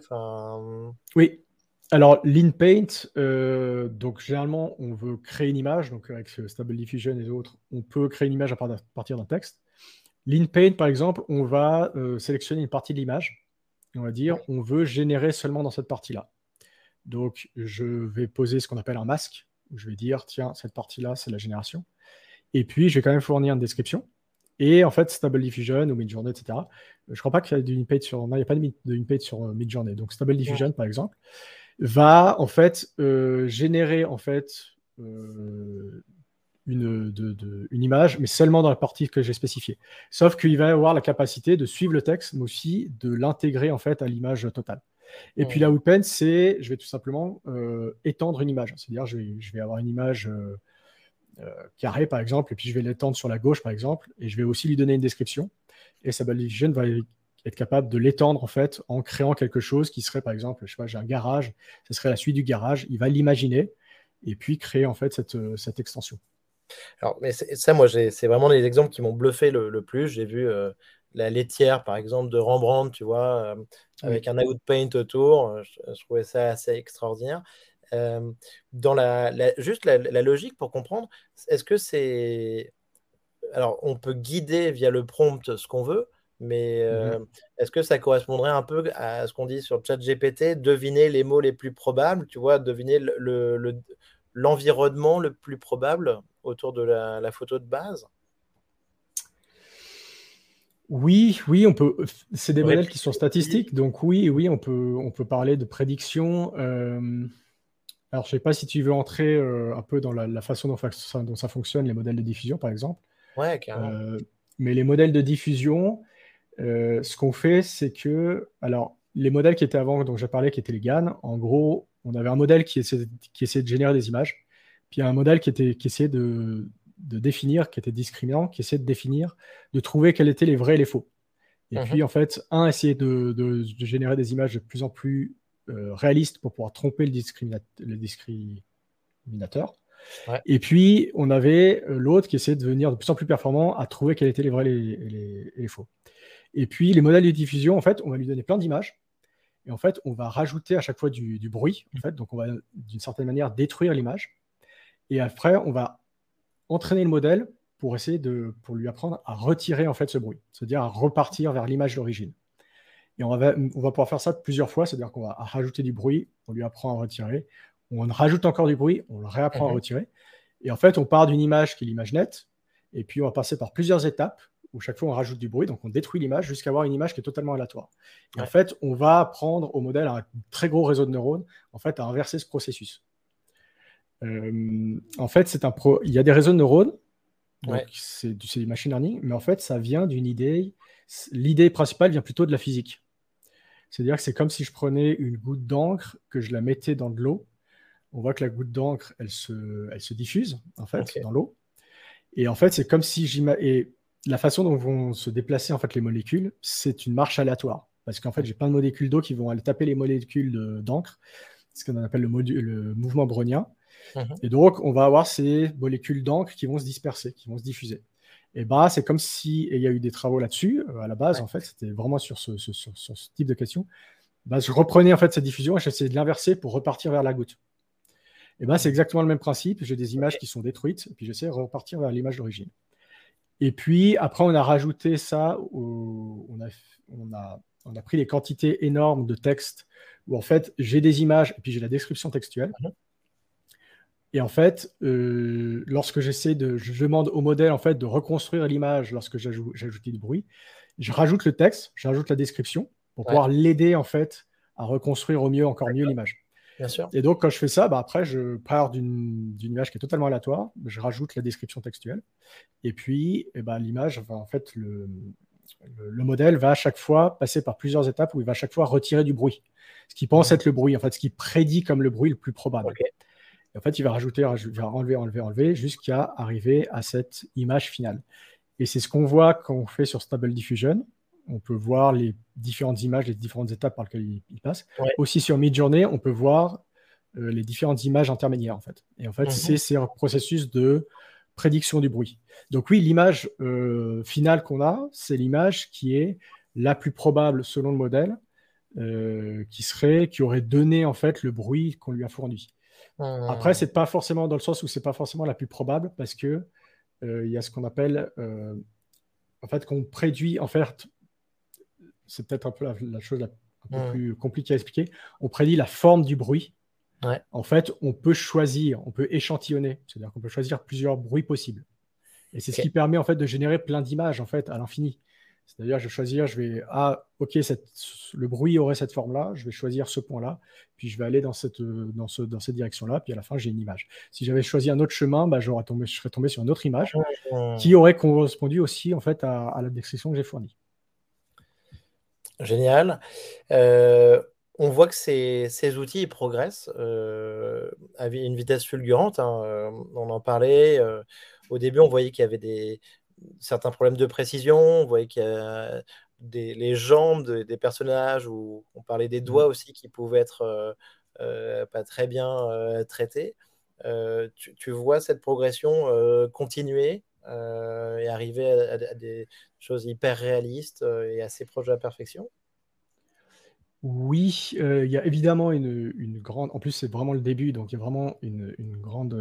Oui. Alors, l'InPaint, euh, donc généralement, on veut créer une image, donc avec Stable Diffusion et autres, on peut créer une image à partir d'un texte. L'InPaint, par exemple, on va sélectionner une partie de l'image. On va dire, on veut générer seulement dans cette partie-là. Donc, je vais poser ce qu'on appelle un masque, où je vais dire, tiens, cette partie-là, c'est la génération. Et puis, je vais quand même fournir une description. Et en fait, Stable Diffusion ou Midjourney, etc. Je ne crois pas qu'il y ait d'une page sur. Non, il n'y a pas de page sur euh, Midjourney. Donc, Stable Diffusion, par exemple, va en fait euh, générer en fait euh, une, de, une image, mais seulement dans la partie que j'ai spécifiée. Sauf qu'il va avoir la capacité de suivre le texte, mais aussi de l'intégrer en fait à l'image totale. Et puis la Outpen, c'est, je vais tout simplement étendre une image. C'est-à-dire, je vais, je vais avoir une image euh, carré, par exemple, et puis je vais l'étendre sur la gauche, par exemple, et je vais aussi lui donner une description. Et Stable va être capable de l'étendre, en fait, en créant quelque chose qui serait, par exemple, je sais pas, j'ai un garage, ce serait la suite du garage, il va l'imaginer, et puis créer, en fait, cette, cette extension. Alors, mais ça, moi, c'est vraiment les exemples qui m'ont bluffé le, plus. J'ai vu la laitière, par exemple, de Rembrandt, tu vois, avec un out paint autour. Je, trouvais ça assez extraordinaire. dans la, juste la, logique pour comprendre, est-ce que c'est. Alors, on peut guider via le prompt ce qu'on veut, mais mmh est-ce que ça correspondrait un peu à ce qu'on dit sur ChatGPT, deviner les mots les plus probables, tu vois, deviner l'environnement le, le, plus probable? Autour de la, photo de base oui, oui, on peut. C'est des modèles qui sont statistiques, donc oui, oui, on peut, on peut parler de prédiction. Euh, alors, je ne sais pas si tu veux entrer euh, un peu dans la, façon dont, ça fonctionne, les modèles de diffusion, par exemple. Ouais, carrément. Euh, mais les modèles de diffusion, ce qu'on fait, c'est que, alors, les modèles qui étaient avant, dont j'ai parlé, qui étaient les GAN, en gros, on avait un modèle qui essayait, qui essayait de générer des images. Puis il y a un modèle qui, était, qui essayait de, définir, qui était discriminant, qui essayait de définir, de trouver quels étaient les vrais et les faux. Et mhm. puis en fait, un essayait de, générer des images de plus en plus euh, réalistes pour pouvoir tromper le, le discriminateur. Et puis on avait euh, l'autre qui essayait de devenir de plus en plus performant à trouver quels étaient les vrais et les, les, faux. Et puis les modèles de diffusion, en fait, on va lui donner plein d'images. Et en fait, on va rajouter à chaque fois du, du bruit. En fait, donc on va d'une certaine manière détruire l'image. Et après, on va entraîner le modèle pour essayer de, pour lui apprendre à retirer en fait ce bruit, c'est-à-dire à repartir vers l'image d'origine. Et on va, on va pouvoir faire ça plusieurs fois, c'est-à-dire qu'on va rajouter du bruit, on lui apprend à retirer, on rajoute encore du bruit, on le réapprend à mhm. retirer. Et en fait, on part d'une image qui est l'image nette, et puis on va passer par plusieurs étapes où chaque fois on rajoute du bruit, donc on détruit l'image jusqu'à avoir une image qui est totalement aléatoire. Et en fait, on va apprendre au modèle, un très gros réseau de neurones, en fait, à inverser ce processus. Euh, en fait, c'est un pro... il y a des réseaux de neurones, c'est du, machine learning, mais en fait, ça vient d'une idée. L'idée principale vient plutôt de la physique. C'est-à-dire que c'est comme si je prenais une goutte d'encre, que je la mettais dans de l'eau. On voit que la goutte d'encre, elle se, elle se diffuse, en fait, dans l'eau. Et en fait, c'est comme si Et la façon dont vont se déplacer, en fait, les molécules, c'est une marche aléatoire. Parce qu'en fait, j'ai plein de molécules d'eau qui vont aller taper les molécules d'encre, ce qu'on appelle le, le mouvement brownien. Mhm. Et donc, on va avoir ces molécules d'encre qui vont se disperser, qui vont se diffuser. Et bah, c'est comme si, il y a eu des travaux là-dessus, euh, à la base, en fait, c'était vraiment sur ce, type de question. Bah, je reprenais en fait cette diffusion et j'essayais de l'inverser pour repartir vers la goutte. Et bah, c'est exactement le même principe. J'ai des images qui sont détruites, et puis j'essaie de repartir vers l'image d'origine. Et puis, après, on a rajouté ça, on, a, on, a, on, a, pris les quantités énormes de texte où, en fait, j'ai des images et puis j'ai la description textuelle. Mhm. Et en fait, euh, lorsque j'essaie de, je demande au modèle en fait de reconstruire l'image lorsque j'ajoute du bruit, je rajoute le texte, j'ajoute la description pour pouvoir l'aider en fait à reconstruire au mieux, encore mieux l'image. Bien sûr. Et donc quand je fais ça, bah, après je pars d'une image qui est totalement aléatoire, je rajoute la description textuelle, et puis eh ben, l'image, en fait le, le, modèle va à chaque fois passer par plusieurs étapes où il va à chaque fois retirer du bruit, ce qui pense être le bruit, en fait, ce qui prédit comme le bruit le plus probable en fait, il va rajouter, il va enlever, enlever, enlever, jusqu'à arriver à cette image finale. Et c'est ce qu'on voit quand on fait sur Stable Diffusion. On peut voir les différentes images, les différentes étapes par lesquelles il, passe. Aussi sur Midjourney, on peut voir euh, les différentes images intermédiaires, en fait. Et en fait, mhm. c'est un processus de prédiction du bruit. Donc oui, l'image euh, finale qu'on a, c'est l'image qui est la plus probable selon le modèle, euh, qui serait, qui aurait donné en fait le bruit qu'on lui a fourni. Après, c'est pas forcément dans le sens où c'est pas forcément la plus probable parce que euh, y a ce qu'on appelle euh, en fait qu'on préduit en fait c'est peut-être un peu la, chose un peu plus compliquée à expliquer. On prédit la forme du bruit. En fait, on peut choisir, on peut échantillonner, c'est-à-dire qu'on peut choisir plusieurs bruits possibles. Et c'est ce qui permet en fait de générer plein d'images en fait à l'infini. C'est-à-dire, je vais choisir, je vais, ah, ok, le bruit aurait cette forme-là, je vais choisir ce point-là, puis je vais aller dans cette, dans ce, dans cette direction-là, puis à la fin, j'ai une image. Si j'avais choisi un autre chemin, bah, tombé, je serais tombé sur une autre image qui aurait correspondu aussi, en fait, à, la description que j'ai fournie. Génial. Euh, on voit que ces, ces outils ils progressent euh, à une vitesse fulgurante. Hein. Euh, on en parlait. au début, on voyait qu'il y avait des, certains problèmes de précision. On voyait qu'il y a des, les jambes des personnages, ou on parlait des doigts mmh. aussi qui pouvaient être euh, euh, pas très bien euh, traités. tu, vois cette progression continuer et arriver à, des choses hyper réalistes et assez proches de la perfection? Oui, il y a évidemment une, grande. En plus, c'est vraiment le début, donc il y a vraiment une, grande.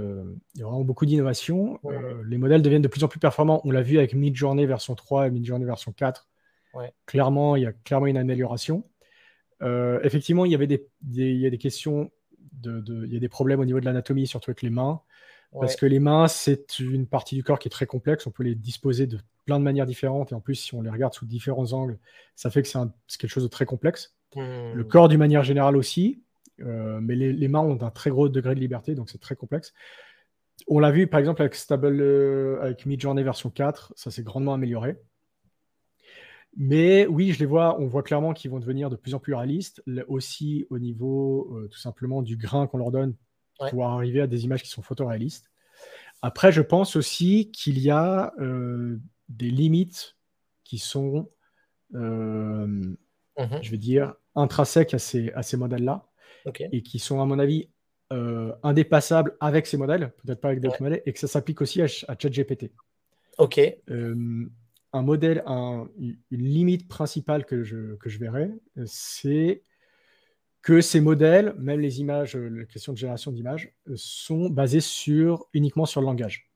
il y a vraiment beaucoup d'innovation. les modèles deviennent de plus en plus performants. On l'a vu avec Midjourney version 3 et Midjourney version 4. Clairement, il y a clairement une amélioration. effectivement, il y avait des, il y a des questions, de, il y a des problèmes au niveau de l'anatomie, surtout avec les mains. Parce que les mains, c'est une partie du corps qui est très complexe. On peut les disposer de plein de manières différentes. Et en plus, si on les regarde sous différents angles, ça fait que c'est quelque chose de très complexe. Le hmm. corps d'une manière générale aussi, euh, mais les, mains ont un très gros degré de liberté, donc c'est très complexe. On l'a vu par exemple avec Stable, euh, avec Midjourney version 4, ça s'est grandement amélioré. Mais oui, je les vois, on voit clairement qu'ils vont devenir de plus en plus réalistes, aussi au niveau euh, tout simplement du grain qu'on leur donne pour pouvoir arriver à des images qui sont photoréalistes. Après, je pense aussi qu'il y a des limites qui sont Mhm. je vais dire, intrinsèques à ces, à ces modèles-là, et qui sont, à mon avis, euh, indépassables avec ces modèles, peut-être pas avec d'autres modèles, et que ça s'applique aussi à, ChatGPT. Ok. Euh, un modèle, une limite principale que je, que je verrais, c'est que ces modèles, même les images, euh, les questions de génération d'images, sont basés sur, uniquement sur le langage.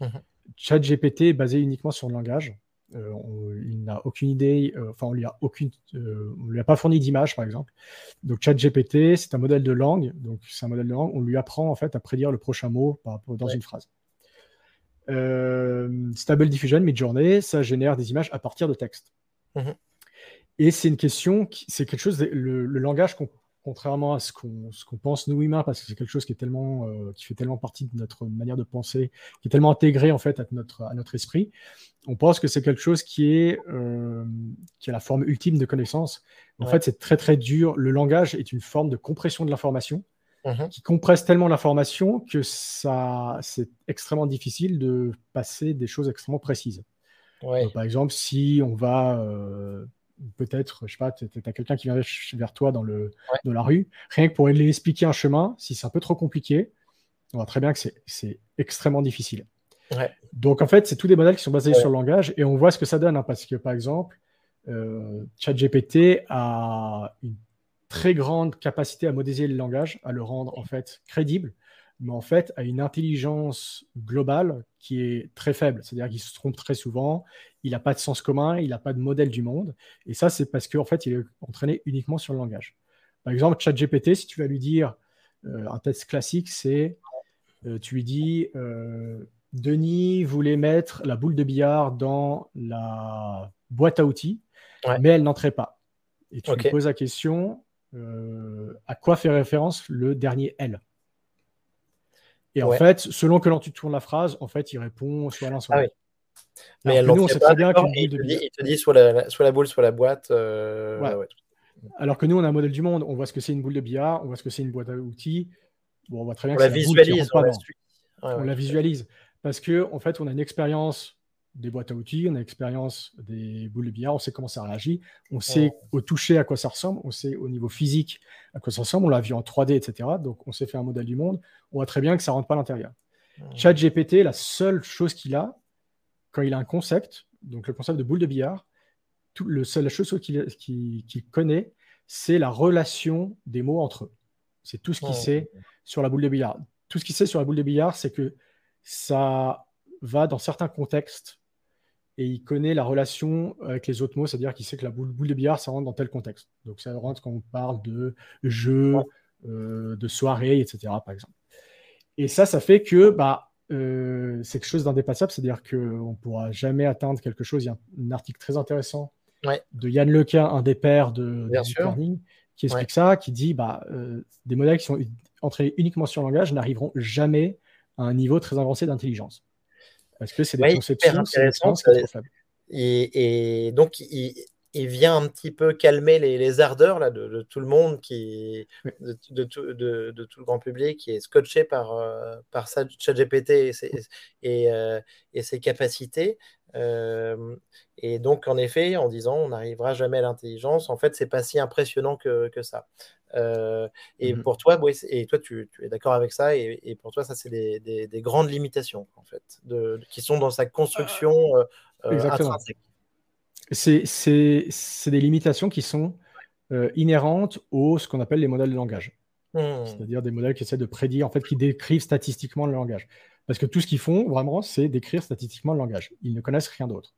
Mhm. ChatGPT est basé uniquement sur le langage. Euh, il n'a aucune idée, euh, enfin, on lui a aucune, euh, on lui a pas fourni d'image, par exemple. Donc, ChatGPT, c'est un modèle de langue. Donc, c'est un modèle de langue. On lui apprend en fait à prédire le prochain mot dans une phrase. Stable Diffusion, Midjourney, ça génère des images à partir de texte. Mhm. Et c'est une question, c'est quelque chose, le, le langage qu'on contrairement à ce qu'on pense nous humains, parce que c'est quelque chose qui est tellement euh, qui fait tellement partie de notre manière de penser, qui est tellement intégré en fait à notre à notre esprit, on pense que c'est quelque chose qui est euh, qui a la forme ultime de connaissance. En fait, c'est très très dur. Le langage est une forme de compression de l'information mm-hmm. qui compresse tellement l'information que ça c'est extrêmement difficile de passer des choses extrêmement précises. par exemple, si on va euh, peut-être, je sais pas, tu as quelqu'un qui vient vers toi dans, le, dans la rue, rien que pour lui expliquer un chemin, si c'est un peu trop compliqué, on voit très bien que c'est extrêmement difficile. Donc en fait, c'est tous des modèles qui sont basés sur le langage et on voit ce que ça donne, hein, parce que par exemple, euh, ChatGPT a une très grande capacité à modéliser le langage, à le rendre en fait crédible mais en fait a une intelligence globale qui est très faible. C'est-à-dire qu'il se trompe très souvent, il n'a pas de sens commun, il n'a pas de modèle du monde. Et ça, c'est parce qu'en fait, il est entraîné uniquement sur le langage. Par exemple, ChatGPT, si tu vas lui dire euh, un test classique, c'est euh, tu lui dis euh, Denis voulait mettre la boule de billard dans la boîte à outils, mais elle n'entrait pas. Et tu lui poses la question à quoi fait référence le dernier L? Et en fait, selon que l'on tu tournes la phrase, en fait, il répond soit l'un, soit ah l'autre. Mais nous, on sait très bien qu'il il, te dit soit la, soit la boule, soit la boîte. Euh, Alors que nous, on a un modèle du monde. On voit ce que c'est une boule de billard, on voit ce que c'est une boîte à outils. Bon, on voit très bien on la visualise. on, la visualise. Parce que en fait, on a une expérience des boîtes à outils, on a l'expérience des boules de billard, on sait comment ça réagit, on sait au toucher à quoi ça ressemble, on sait au niveau physique à quoi ça ressemble, on l'a vu en 3D, etc. Donc on sait faire un modèle du monde, on voit très bien que ça rentre pas à l'intérieur. Chat GPT, la seule chose qu'il a, quand il a un concept, donc le concept de boule de billard, tout, le seul, la chose qu'il connaît, c'est la relation des mots entre eux. C'est tout ce qu'il sait sur la boule de billard. Tout ce qu'il sait sur la boule de billard, c'est que ça va dans certains contextes et il connaît la relation avec les autres mots, c'est-à-dire qu'il sait que la boule, de billard, ça rentre dans tel contexte. Donc ça rentre quand on parle de jeu, euh, de soirée, etc., par exemple. Et ça, ça fait que bah, euh, c'est quelque chose d'indépassable, c'est-à-dire qu'on ne pourra jamais atteindre quelque chose. Il y a un, article très intéressant de Yann Lequin, un des pères de, de qui explique ça, qui dit bah, euh, des modèles qui sont entraînés uniquement sur le langage n'arriveront jamais à un niveau très avancé d'intelligence. Parce que c'est des conceptions intéressantes. Et, et, donc, il, il, vient un petit peu calmer les, les ardeurs là, de, de, tout le monde, qui, de, de, tout, de, tout le grand public qui est scotché par, euh, par ChatGPT et, ses, et, euh, et ses capacités. et donc, en effet, en disant on n'arrivera jamais à l'intelligence, en fait, c'est pas si impressionnant que, ça. et mmh pour toi, et toi, tu, es d'accord avec ça, et, pour toi, ça, c'est des, grandes limitations, en fait, de, qui sont dans sa construction intrinsèque. C'est des limitations qui sont inhérentes aux ce qu'on appelle les modèles de langage. Mmh. C'est-à-dire des modèles qui essaient de prédire, en fait, qui décrivent statistiquement le langage. Parce que tout ce qu'ils font, vraiment, c'est décrire statistiquement le langage. Ils ne connaissent rien d'autre.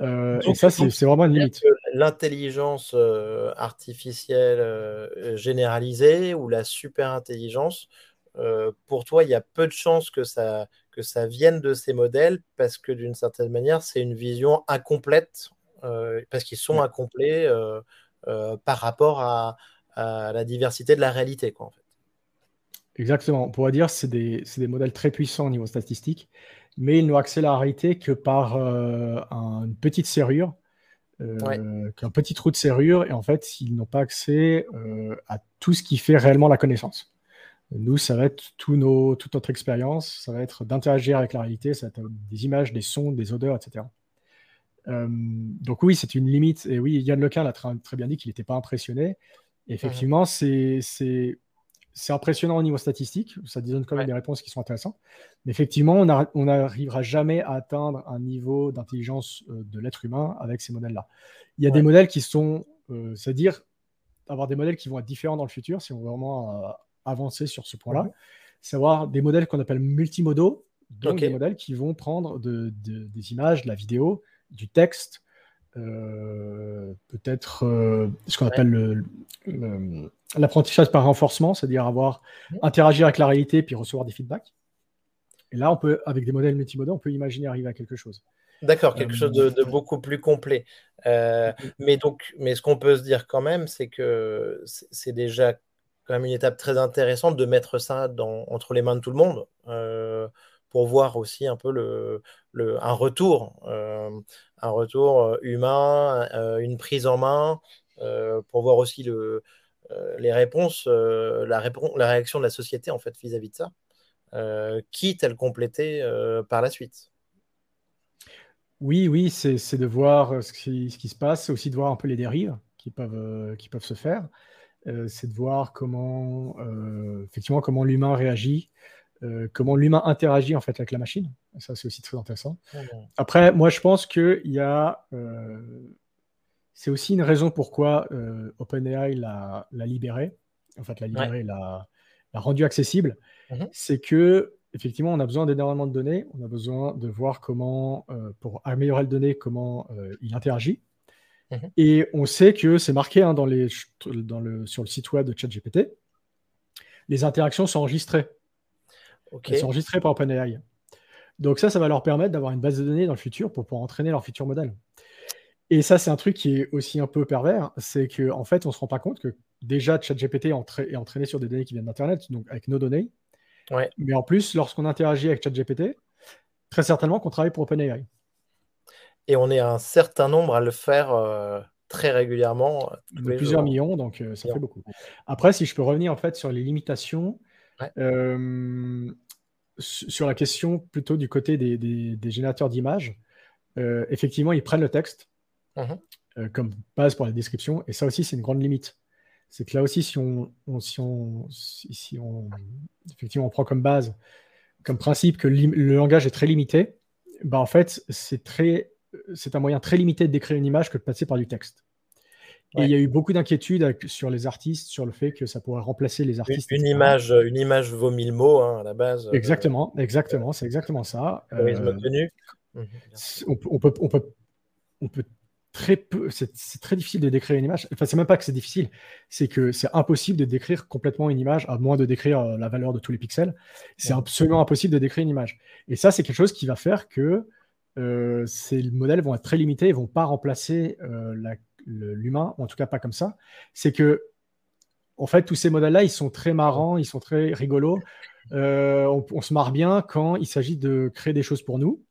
Euh, et ça, c'est vraiment une limite. L'intelligence euh, artificielle euh, généralisée ou la super intelligence, pour toi, il y a peu de chances que ça, que ça vienne de ces modèles parce que d'une certaine manière, c'est une vision incomplète, parce qu'ils sont incomplets par rapport à, à, la diversité de la réalité. Quoi, en fait. Exactement. On pourrait dire que c'est des, des, modèles très puissants au niveau statistique, mais ils n'ont accès à la réalité que par euh, une petite serrure, euh, qu'un petit trou de serrure, et en fait, ils n'ont pas accès euh, à tout ce qui fait réellement la connaissance. Nous, ça va être tout nos, toute notre expérience, ça va être d'interagir avec la réalité, ça va être des images, des sons, des odeurs, etc. donc oui, c'est une limite. Et oui, Yann Lequin l'a très, très, bien dit qu'il n'était pas impressionné. effectivement, c'est c'est impressionnant au niveau statistique, ça donne quand même des réponses qui sont intéressantes. Mais effectivement, on n'arrivera jamais à atteindre un niveau d'intelligence euh, de l'être humain avec ces modèles-là. Il y a des modèles qui sont, euh, c'est-à-dire avoir des modèles qui vont être différents dans le futur, si on veut vraiment euh, avancer sur ce point-là. Savoir des modèles qu'on appelle multimodaux, donc des modèles qui vont prendre des images, de la vidéo, du texte, peut-être ce qu'on appelle le l'apprentissage par renforcement, c'est-à-dire avoir interagir avec la réalité puis recevoir des feedbacks. Et là, on peut, avec des modèles multimodaux, on peut imaginer arriver à quelque chose. D'accord, quelque chose de, euh, beaucoup plus complet. Euh, mais donc, mais ce qu'on peut se dire quand même, c'est que c'est déjà quand même une étape très intéressante de mettre ça entre les mains de tout le monde euh, pour voir aussi un peu un retour, un retour humain, une prise en main, pour voir aussi le, euh, les réponses, euh, la, réaction de la société en fait vis-à-vis de ça, euh, quitte à le compléter par la suite? Oui, oui, c'est de voir ce qui, se passe, c'est aussi de voir un peu les dérives qui peuvent se faire. C'est de voir comment, effectivement, comment l'humain réagit, comment l'humain interagit en fait avec la machine. Ça, c'est aussi très intéressant. Après, moi, je pense qu'il y a c'est aussi une raison pourquoi euh, OpenAI l'a libéré, en fait, l'a libéré, l'a rendu accessible. Mhm. C'est que effectivement, on a besoin d'énormément de données. On a besoin de voir comment, euh, pour améliorer le données, comment euh, il interagit. Mhm. Et on sait que c'est marqué hein, dans les, dans le, sur le site web de ChatGPT. Les interactions sont enregistrées. Elles sont enregistrées par OpenAI. Donc ça, ça va leur permettre d'avoir une base de données dans le futur pour pouvoir entraîner leur futur modèle. Et ça, c'est un truc qui est aussi un peu pervers, c'est qu'en en fait, on ne se rend pas compte que déjà ChatGPT est, est entraîné sur des données qui viennent d'Internet, donc avec nos données. Mais en plus, lorsqu'on interagit avec ChatGPT, très certainement qu'on travaille pour OpenAI. Et on est un certain nombre à le faire euh, très régulièrement. Euh, plusieurs millions, donc euh, ça fait beaucoup. Après, si je peux revenir en fait sur les limitations, sur la question plutôt du côté des, des générateurs d'images, effectivement, ils prennent le texte. Euh, comme base pour la description. Et ça aussi, c'est une grande limite. C'est que là aussi, si on, si on, si, on, effectivement, on prend comme base, comme principe que le langage est très limité, bah en fait, c'est très, c'est un moyen très limité de décrire une image que de passer par du texte. Et il y a eu beaucoup d'inquiétudes sur les artistes, sur le fait que ça pourrait remplacer les artistes. Une, image, une image vaut mille mots hein, à la base. Exactement, exactement, c'est exactement ça. Euh, on, on, peut, on, peut, on peut très peu, c'est très difficile de décrire une image. Enfin, c'est même pas que c'est difficile, c'est que c'est impossible de décrire complètement une image, à moins de décrire euh, la valeur de tous les pixels. C'est absolument impossible de décrire une image. Et ça, c'est quelque chose qui va faire que euh, ces modèles vont être très limités, ils vont pas remplacer euh, l'humain, en tout cas pas comme ça. C'est que, en fait, tous ces modèles-là, ils sont très marrants, ils sont très rigolos. On, on, se marre bien quand il s'agit de créer des choses pour nous.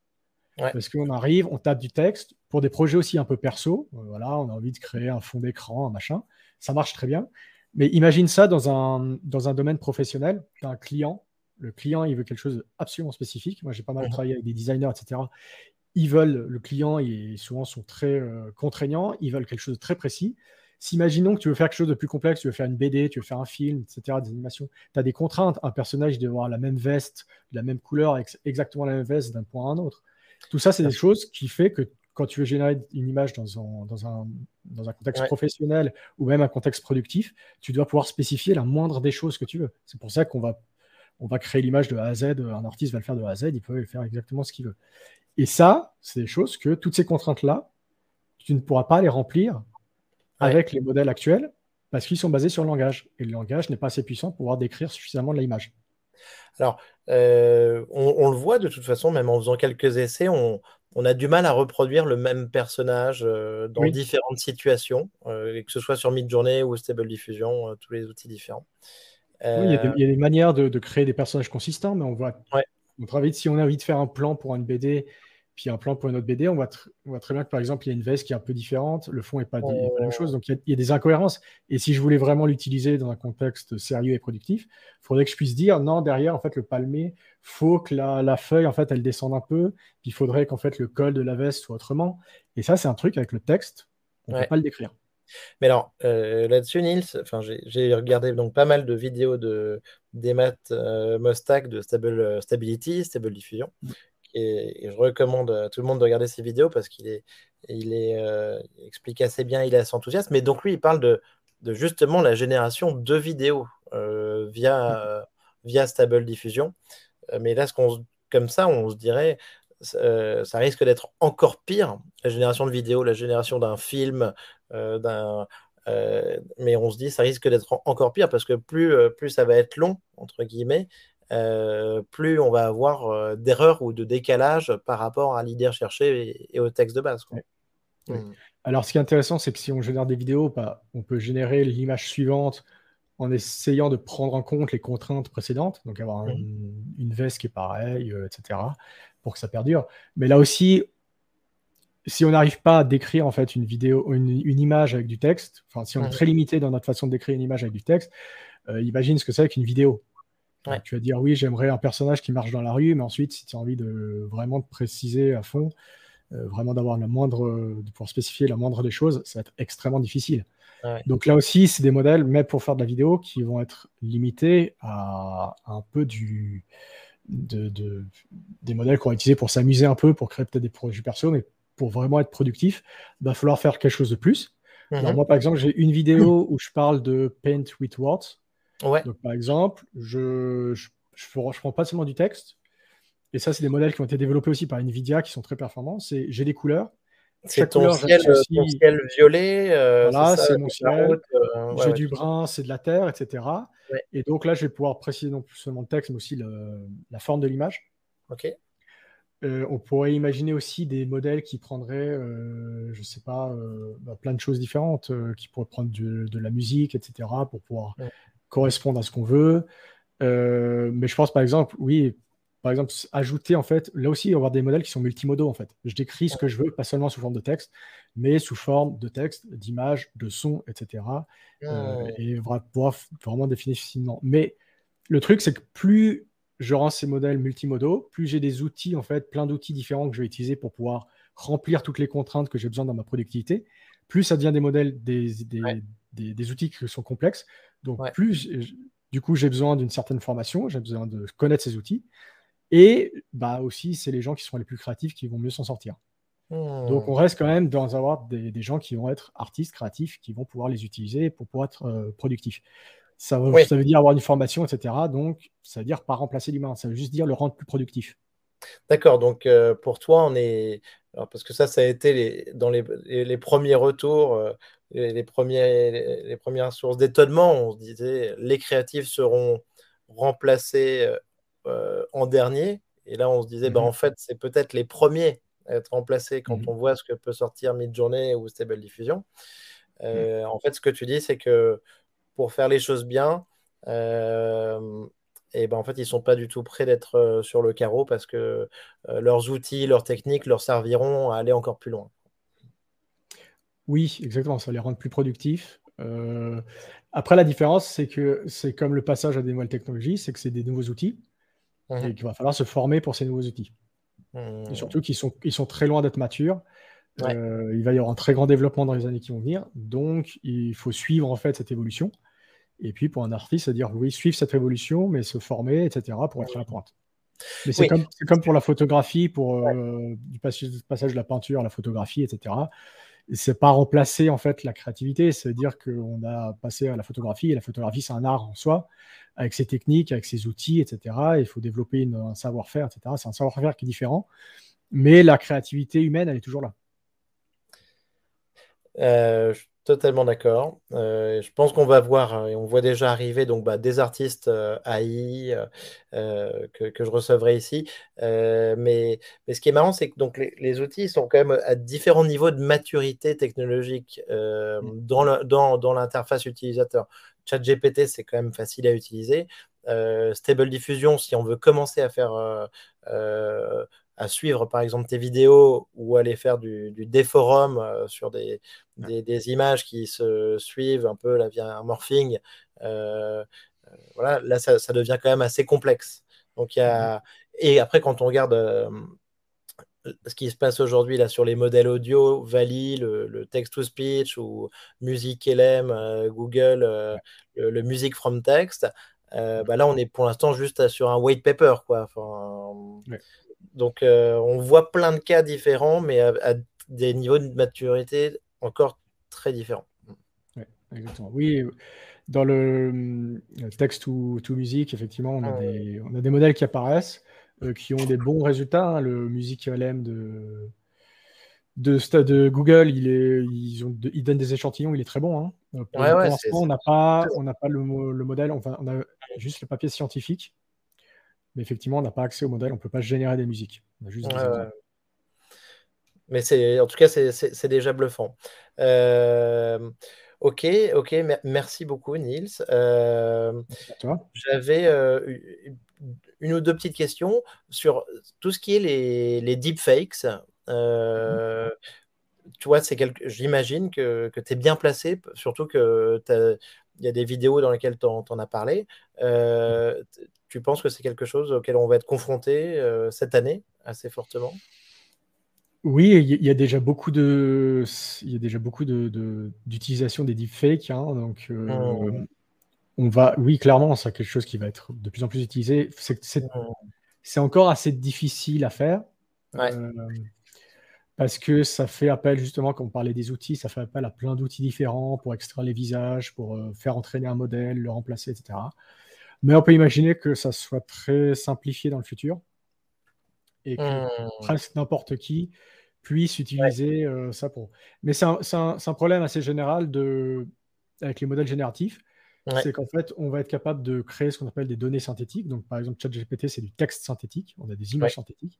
Parce qu'on arrive, on tape du texte pour des projets aussi un peu perso. Euh, voilà, on a envie de créer un fond d'écran, un machin. Ça marche très bien. Mais imagine ça dans un, dans un domaine professionnel. un client. Le client, il veut quelque chose absolument spécifique. Moi, j'ai pas mal travaillé avec des designers, etc. ils veulent, le client, et souvent sont très contraignants, ils veulent quelque chose de très précis. S'imaginons que tu veux faire quelque chose de plus complexe, tu veux faire une BD, tu veux faire un film, etc., des animations, tu as des contraintes. Un personnage doit avoir la même veste, la même couleur, exactement la même veste d'un point à un autre. Tout ça, c'est des choses qui fait que quand tu veux générer une image dans un, dans un, dans un contexte professionnel ou même un contexte productif, tu dois pouvoir spécifier la moindre des choses que tu veux. C'est pour ça qu'on va, on va créer l'image de A à Z. Un artiste va le faire de A à Z, il peut faire exactement ce qu'il veut. Et ça, c'est des choses que toutes ces contraintes-là, tu ne pourras pas les remplir avec les modèles actuels parce qu'ils sont basés sur le langage. Et le langage n'est pas assez puissant pour pouvoir décrire suffisamment de l'image. Alors, euh, on, le voit de toute façon, même en faisant quelques essais, on, a du mal à reproduire le même personnage euh, dans différentes situations, euh, que ce soit sur Midjourney ou Stable Diffusion, tous les outils différents. Oui, il y, a des, manières de, créer des personnages consistants, mais on voit, on travaille, si on a envie de faire un plan pour une BD puis un plan pour une autre BD, on voit, très bien que par exemple, il y a une veste qui est un peu différente, le fond n'est pas, la même chose, donc il y, a, des incohérences. Et si je voulais vraiment l'utiliser dans un contexte sérieux et productif, il faudrait que je puisse dire non, derrière, en fait, le palmé, faut que la, feuille, en fait, elle descende un peu, puis il faudrait qu'en fait, le col de la veste soit autrement. Et ça, c'est un truc avec le texte, on ne peut pas le décrire. Mais alors, euh, là-dessus, Nils, j'ai regardé donc pas mal de vidéos de d'Emat euh, Mostak de Stable, Stability, Stable Diffusion. Et, je recommande à tout le monde de regarder ses vidéos parce qu'il est, il est, euh, explique assez bien, il est assez enthousiaste. Mais donc lui, il parle de, de justement la génération de vidéos euh, via, via Stable Diffusion. Euh, mais là, ce qu'on, comme ça, on se dirait, ça risque d'être encore pire, la génération de vidéos, la génération d'un film, d'un, mais on se dit ça risque d'être encore pire parce que plus, plus ça va être long, entre guillemets, euh, plus on va avoir euh, d'erreurs ou de décalage par rapport à l'idée recherchée et, au texte de base. Hmm. Alors, ce qui est intéressant, c'est que si on génère des vidéos, bah, on peut générer l'image suivante en essayant de prendre en compte les contraintes précédentes, donc avoir hmm. une, veste qui est pareille, euh, etc., pour que ça perdure. Mais là aussi, si on n'arrive pas à décrire en fait une vidéo, une, une image avec du texte, enfin si on est très limité dans notre façon de décrire une image avec du texte, imagine ce que c'est avec une vidéo. Tu vas dire oui, j'aimerais un personnage qui marche dans la rue, mais ensuite, si tu as envie de vraiment de préciser à fond, euh, vraiment d'avoir la moindre, de pouvoir spécifier la moindre des choses, ça va être extrêmement difficile. Donc là aussi, c'est des modèles, mais pour faire de la vidéo, qui vont être limités à, un peu du, de, des modèles qu'on va utiliser pour s'amuser un peu, pour créer peut-être des projets perso, mais pour vraiment être productif, il va falloir faire quelque chose de plus. Alors mhm. moi, par exemple, j'ai une vidéo où je parle de Paint with Words. Donc, par exemple, je je, je, prends pas seulement du texte. Et ça, c'est des modèles qui ont été développés aussi par Nvidia qui sont très performants. C'est j'ai des couleurs. C'est ton, ciel, ciel violet. Euh, voilà, c'est mon ciel. Euh, j'ai du brun, c'est de la terre, etc. Et donc là, je vais pouvoir préciser non plus seulement le texte, mais aussi le, la forme de l'image. Ok. Euh, on pourrait imaginer aussi des modèles qui prendraient, je ne sais pas, bah, plein de choses différentes, qui pourraient prendre de, la musique, etc., pour pouvoir correspondre à ce qu'on veut. Euh, mais je pense par exemple, oui, par exemple, ajouter en fait, là aussi, avoir des modèles qui sont multimodaux en fait. Je décris ce que je veux, pas seulement sous forme de texte, mais sous forme de texte, d'image, de son, etc. Euh, et pouvoir vraiment définir facilement. Mais le truc, c'est que plus je rends ces modèles multimodaux, plus j'ai des outils, en fait, plein d'outils différents que je vais utiliser pour pouvoir remplir toutes les contraintes que j'ai besoin dans ma productivité, plus ça devient des modèles, des, des, des outils qui sont complexes, donc, plus, du coup, j'ai besoin d'une certaine formation, j'ai besoin de connaître ces outils. Et bah, aussi, c'est les gens qui sont les plus créatifs qui vont mieux s'en sortir. Donc, on hmm. reste quand même dans avoir des, gens qui vont être artistes, créatifs, qui vont pouvoir les utiliser pour pouvoir être euh, productifs. Ça, ça, veut dire avoir une formation, etc. Donc, ça veut dire pas remplacer l'humain, ça veut juste dire le rendre plus productif. D'accord, donc euh, pour toi, on est. parce que ça, ça a été les, dans les, les, premiers retours, euh, les, premiers, les, premières sources d'étonnement. On se disait les créatifs seront remplacés euh, en dernier. Et là, on se disait, bah, mhm. en fait, c'est peut-être les premiers à être remplacés quand mhm. on voit ce que peut sortir Midjourney ou Stable Diffusion. Mhm. En fait, ce que tu dis, c'est que pour faire les choses bien, et ben en fait, ils sont pas du tout prêts d'être euh, sur le carreau parce que euh, leurs outils, leurs techniques leur serviront à aller encore plus loin. Oui, exactement, ça va les rendre plus productifs. Euh, après, la différence, c'est que c'est comme le passage à des nouvelles technologies, c'est que c'est des nouveaux outils mmh et qu'il va falloir se former pour ces nouveaux outils. Et mmh. surtout qu'ils sont, ils sont très loin d'être matures. Euh, il va y avoir un très grand développement dans les années qui vont venir. Donc, il faut suivre en fait cette évolution. Et puis, pour un artiste, c'est-à-dire, oui, suivre cette évolution, mais se former, etc., pour être à la pointe. Mais c'est comme, comme, pour la photographie, pour euh, du passage de la peinture à la photographie, etc. C'est pas remplacer en fait la créativité, c'est dire qu'on a passé à la photographie et la photographie c'est un art en soi, avec ses techniques, avec ses outils, etc. Il faut développer un savoir-faire, etc. C'est un savoir-faire qui est différent, mais la créativité humaine, elle est toujours là. Euh, totalement d'accord. Euh, je pense qu'on va voir, et on voit déjà arriver donc, bah, des artistes euh, AI que, je recevrai ici. mais, mais ce qui est marrant, c'est que donc, les, outils sont quand même à différents niveaux de maturité technologique mm. dans l'interface utilisateur. ChatGPT, c'est quand même facile à utiliser. Stable Diffusion, si on veut commencer à faire à suivre par exemple tes vidéos ou aller faire du, du déforum euh, sur des, des, images qui se suivent un peu là, via un morphing, euh, euh, voilà, là ça, ça, devient quand même assez complexe. Donc, y a... Mm-hmm. Et après, quand on regarde ce qui se passe aujourd'hui là sur les modèles audio, Vali, le, le text-to-speech ou Music LM, Google, le, Music from Text, bah là on est pour l'instant juste sur un white paper. Quoi. Enfin, donc, euh, on voit plein de cas différents, mais à, des niveaux de maturité encore très différents. Oui, exactement. Oui, dans le, texte to, to music, effectivement, on a, des, on a des modèles qui apparaissent, euh, qui ont des bons résultats. Hein. Le Music LM de, de, de Google, il, est, ils, ont, ils donnent des échantillons, il est très bon. Hein. Euh, pour l'instant, on n'a pas, on pas le, le modèle, on a juste le papier scientifique. Mais effectivement, on n'a pas accès au modèle, on ne peut pas générer des musiques. Mais c'est, en tout cas, c'est déjà bluffant. Euh, ok, ok, merci beaucoup, Niels. Euh, j'avais euh, une ou deux petites questions sur tout ce qui est les, les deepfakes. Mhm. Tu vois, c'est quelque... j'imagine que, que tu es bien placé, surtout que il y a des vidéos dans lesquelles tu en, as parlé. Euh, tu penses que c'est quelque chose auquel on va être confronté euh, cette année assez fortement? Oui, il y a déjà beaucoup de, il y a déjà beaucoup de, d'utilisation des deepfakes. Hein, donc, euh, mmh. on va, oui, clairement, c'est quelque chose qui va être de plus en plus utilisé. C'est, c'est, mmh. encore assez difficile à faire. parce que ça fait appel, justement, quand on parlait des outils, ça fait appel à plein d'outils différents pour extraire les visages, pour faire entraîner un modèle, le remplacer, etc. Mais on peut imaginer que ça soit très simplifié dans le futur et que hmm. presque n'importe qui puisse utiliser euh, ça pour. Mais c'est un, problème assez général de... avec les modèles génératifs. C'est qu'en fait, on va être capable de créer ce qu'on appelle des données synthétiques. Donc, par exemple, ChatGPT, c'est du texte synthétique. On a des images synthétiques.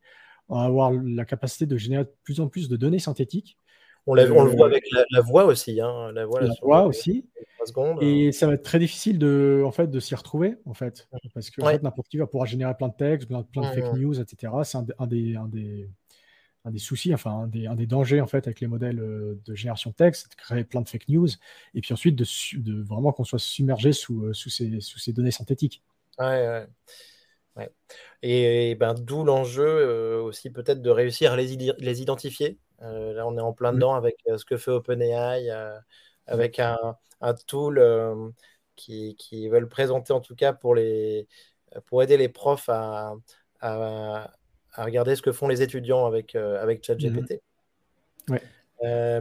On va avoir la capacité de générer de plus en plus de données synthétiques on, le voit avec la, voix aussi. Hein. La voix, aussi. Et ça va être très difficile de, en fait, de s'y retrouver, en fait. Parce que n'importe qui va pouvoir générer plein de textes, plein, de fake news, etc. C'est un, des, un, des, un, des, soucis, enfin, un des, un des, dangers, en fait, avec les modèles euh, de génération de texte, de créer plein de fake news. Et puis ensuite, de, de vraiment qu'on soit submergé sous, euh, sous, ces, sous ces données synthétiques. Ouais, ouais. Et, ben, d'où l'enjeu euh, aussi peut-être de réussir à les, les identifier euh, là, on est en plein dedans avec euh, ce que fait OpenAI, euh, avec un, tool qui, qui veulent présenter en tout cas pour, les, pour aider les profs à, à, regarder ce que font les étudiants avec, avec ChatGPT. Mhm.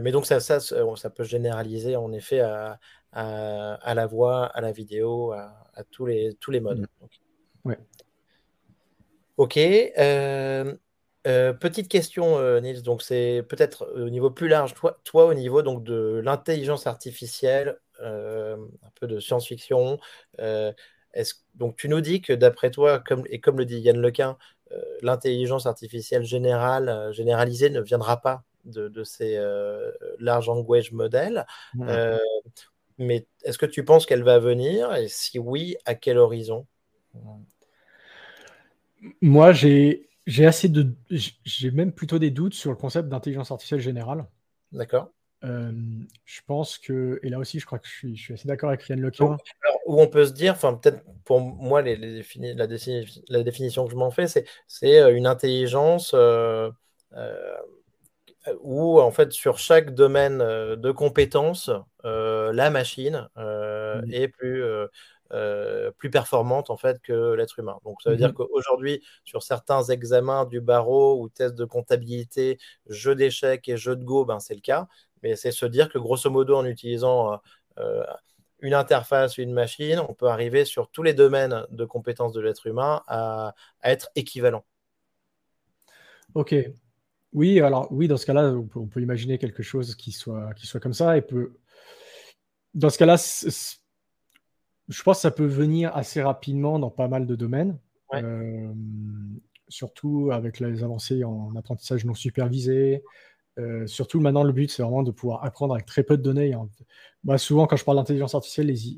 mais donc ça, ça, ça peut généraliser en effet à, à, la voix, à la vidéo, à, tous, les, tous les modes. Ouais. Ok. Euh, petite question, euh, Nils. Donc, c'est peut-être au niveau plus large. Toi, toi au niveau donc, de l'intelligence artificielle, euh, un peu de science-fiction, donc tu nous dis que d'après toi, comme, et comme le dit Yann Lequin, l'intelligence artificielle générale, généralisée ne viendra pas de, ces large language models. mais est-ce que tu penses qu'elle va venir? Et si oui, à quel horizon? Moi, j'ai assez de. J'ai même plutôt des doutes sur le concept d'intelligence artificielle générale. D'accord. Euh, je pense que, et là aussi, je crois que je suis, je suis assez d'accord avec Yann Lequin. où on peut se dire, enfin peut-être pour moi, les, la, définition que je m'en fais, c'est euh, une intelligence euh, euh, où, en fait, sur chaque domaine de compétences, la machine mmh. est plus, plus performante en fait que l'être humain. Donc ça veut dire mmh qu'aujourd'hui, sur certains examens du barreau ou tests de comptabilité, jeu d'échecs et jeu de Go, ben, c'est le cas. Mais c'est se dire que grosso modo, en utilisant une interface, une machine, on peut arriver sur tous les domaines de compétences de l'être humain à, être équivalent. Ok. Oui, alors oui, dans ce cas-là, on peut, imaginer quelque chose qui soit, qui soit comme ça. Et peut... Dans ce cas-là, je pense que ça peut venir assez rapidement dans pas mal de domaines. Euh, surtout avec les avancées en apprentissage non supervisé, euh, surtout maintenant, le but, c'est vraiment de pouvoir apprendre avec très peu de données. Hein. Moi, souvent, quand je parle d'intelligence artificielle, les...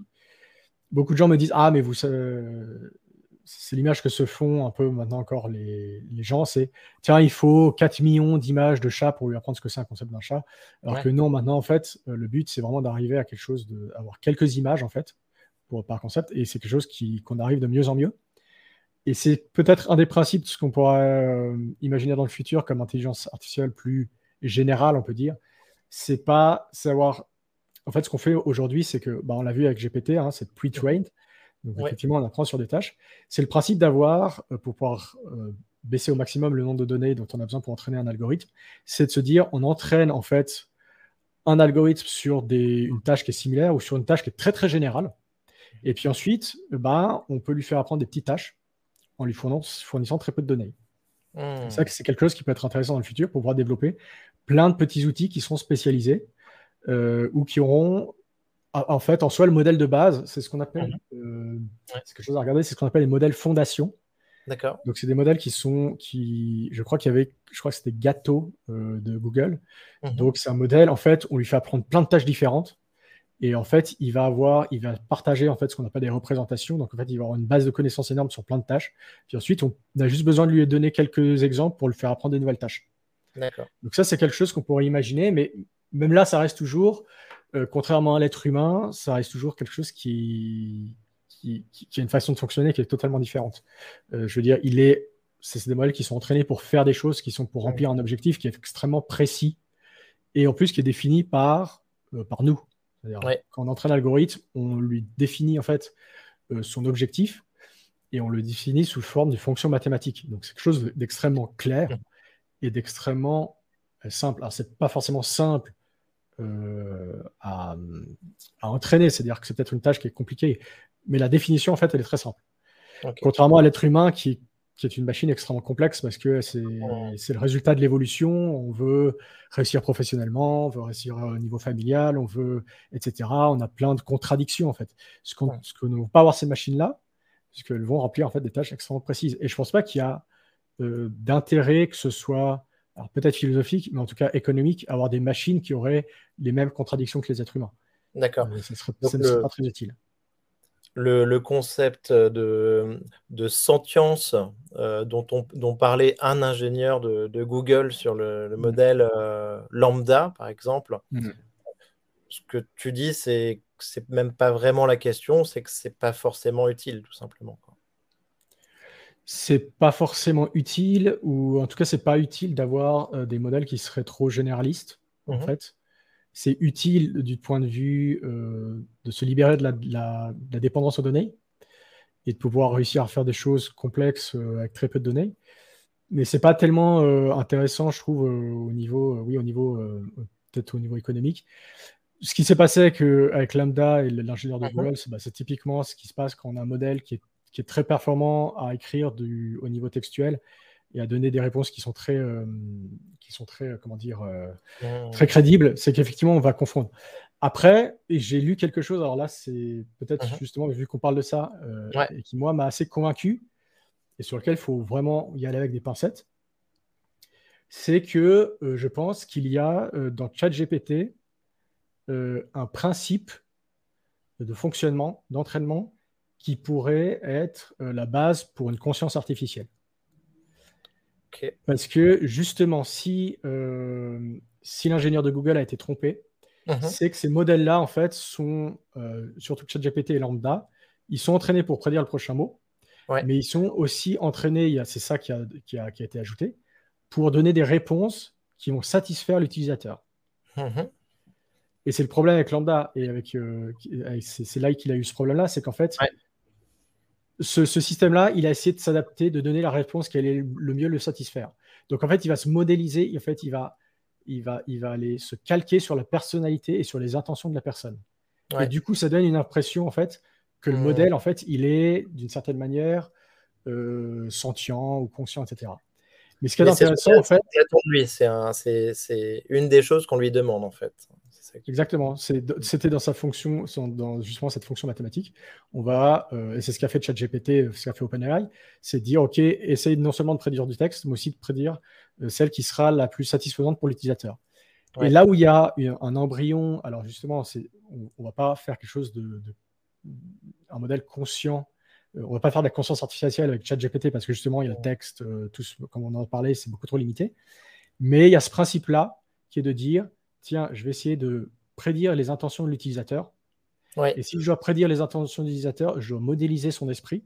beaucoup de gens me disent Ah, mais vous, c'est l'image que se font un peu maintenant encore les, gens c'est tiens, il faut 4 millions d'images de chats pour lui apprendre ce que c'est un concept d'un chat. Alors que non, maintenant, en fait, euh, le but, c'est vraiment d'arriver à quelque chose, d'avoir quelques images, en fait, pour, par concept. Et c'est quelque chose qu'on arrive de mieux en mieux. Et c'est peut-être un des principes de ce qu'on pourrait euh, imaginer dans le futur comme intelligence artificielle plus général, on peut dire. C'est pas savoir. En fait, ce qu'on fait aujourd'hui, c'est que, bah, on l'a vu avec GPT, hein, c'est pre-trained. Donc, effectivement, on apprend sur des tâches. C'est le principe d'avoir, euh, pour pouvoir euh, baisser au maximum le nombre de données dont on a besoin pour entraîner un algorithme, c'est de se dire, on entraîne en fait un algorithme sur des, une tâche qui est similaire ou sur une tâche qui est très très générale. Et puis ensuite, bah, on peut lui faire apprendre des petites tâches en lui fournissant très peu de données. C'est ça que c'est quelque chose qui peut être intéressant dans le futur pour pouvoir développer plein de petits outils qui seront spécialisés euh, ou qui auront en fait en soi le modèle de base. C'est ce qu'on appelle, mhm. euh, c'est quelque chose à regarder, c'est ce qu'on appelle les modèles fondation. D'accord. Donc c'est des modèles qui sont, qui, je crois qu'il y avait, je crois que c'était Gato euh, de Google. Mhm. Donc c'est un modèle, en fait, on lui fait apprendre plein de tâches différentes. Et en fait, il va avoir, il va partager en fait ce qu'on appelle des représentations. Donc en fait, il va avoir une base de connaissances énorme sur plein de tâches. Puis ensuite, on a juste besoin de lui donner quelques exemples pour lui faire apprendre des nouvelles tâches. D'accord. Donc ça, c'est quelque chose qu'on pourrait imaginer, mais même là, ça reste toujours, euh, contrairement à l'être humain, ça reste toujours quelque chose qui, qui, a une façon de fonctionner qui est totalement différente. Euh, je veux dire, il est, c'est des modèles qui sont entraînés pour faire des choses, qui sont pour remplir un objectif qui est extrêmement précis et en plus qui est défini par, euh, par nous. Quand on entraîne l'algorithme, on lui définit en fait euh, son objectif et on le définit sous forme de fonction mathématique. Donc c'est quelque chose d'extrêmement clair et d'extrêmement euh, simple. Alors c'est pas forcément simple euh, à, entraîner, c'est-à-dire que c'est peut-être une tâche qui est compliquée, mais la définition en fait elle est très simple. Contrairement à l'être humain qui qui est une machine extrêmement complexe parce que c'est le résultat de l'évolution. On veut réussir professionnellement, on veut réussir au niveau familial, on veut, etc. On a plein de contradictions en fait. Ce, que ne vont pas avoir ces machines-là, puisqu'elles vont remplir en fait des tâches extrêmement précises. Et je pense pas qu'il y a euh, d'intérêt que ce soit, peut-être philosophique, mais en tout cas économique, avoir des machines qui auraient les mêmes contradictions que les êtres humains. D'accord. Euh, ça ne serait pas très utile le, concept de, de sentience euh, dont, on, dont parlait un ingénieur de, Google sur le, mm. modèle euh, lambda, par exemple. Mm. Ce que tu dis, c'est que c'est même pas vraiment la question, c'est que c'est pas forcément utile, tout simplement. C'est pas forcément utile, ou en tout cas, c'est pas utile d'avoir euh, des modèles qui seraient trop généralistes, en mm-hmm. fait c'est utile du point de vue euh, de se libérer de la, dépendance aux données et de pouvoir réussir à faire des choses complexes euh, avec très peu de données. Mais c'est pas tellement euh, intéressant, je trouve, au niveau, oui, au niveau, peut-être au niveau économique. Ce qui s'est passé avec, avec Lambda et l'ingénieur de mhm. Google, bah, c'est typiquement ce qui se passe quand on a un modèle qui est, qui est très performant à écrire du, au niveau textuel et à donner des réponses qui sont très, euh, qui sont très, euh, comment dire, euh, très crédibles, c'est qu'effectivement, on va confondre. Après, j'ai lu quelque chose, alors là, c'est peut-être mmh justement, vu qu'on parle de ça, et qui, moi, m'a assez convaincu, et sur lequel il faut vraiment y aller avec des pincettes, c'est que je pense qu'il y a dans ChatGPT un principe de fonctionnement, d'entraînement, qui pourrait être la base pour une conscience artificielle. Parce que justement, si, euh, si l'ingénieur de Google a été trompé, mhm. c'est que ces modèles-là, en fait, sont, euh, surtout ChatGPT et Lambda, ils sont entraînés pour prédire le prochain mot, mais ils sont aussi entraînés, c'est ça qui a, qui, a, été ajouté, pour donner des réponses qui vont satisfaire l'utilisateur. Mm-hmm. Et c'est le problème avec Lambda, et avec, euh, c'est là qu'il a eu ce problème-là, c'est qu'en fait, ce, système-là, il a essayé de s'adapter, de donner la réponse qui allait le mieux le satisfaire. Donc en fait, il va se modéliser, en fait, il va, il va, il va aller se calquer sur la personnalité et sur les intentions de la personne. Et du coup, ça donne une impression, en fait, que le mmh. modèle, en fait, il est d'une certaine manière euh, sentient ou conscient, etc. Mais ce qui est intéressant, en fait, c'est une des choses qu'on lui demande, en fait. Exactement. C'était dans sa fonction, dans justement cette fonction mathématique. On va, euh, et c'est ce qu'a fait ChatGPT, ce qu'a fait OpenAI, c'est dire, OK, essaye non seulement de prédire du texte, mais aussi de prédire euh, celle qui sera la plus satisfaisante pour l'utilisateur. Et là où il y a un embryon, alors justement, on ne va pas faire quelque chose de, un modèle conscient. Euh, on ne va pas faire de la conscience artificielle avec ChatGPT parce que justement, il y a le texte, tout, comme on en a parlé, c'est beaucoup trop limité. Mais il y a ce principe-là qui est de dire, tiens, je vais essayer de prédire les intentions de l'utilisateur. Et si je dois prédire les intentions de l'utilisateur, je dois modéliser son esprit.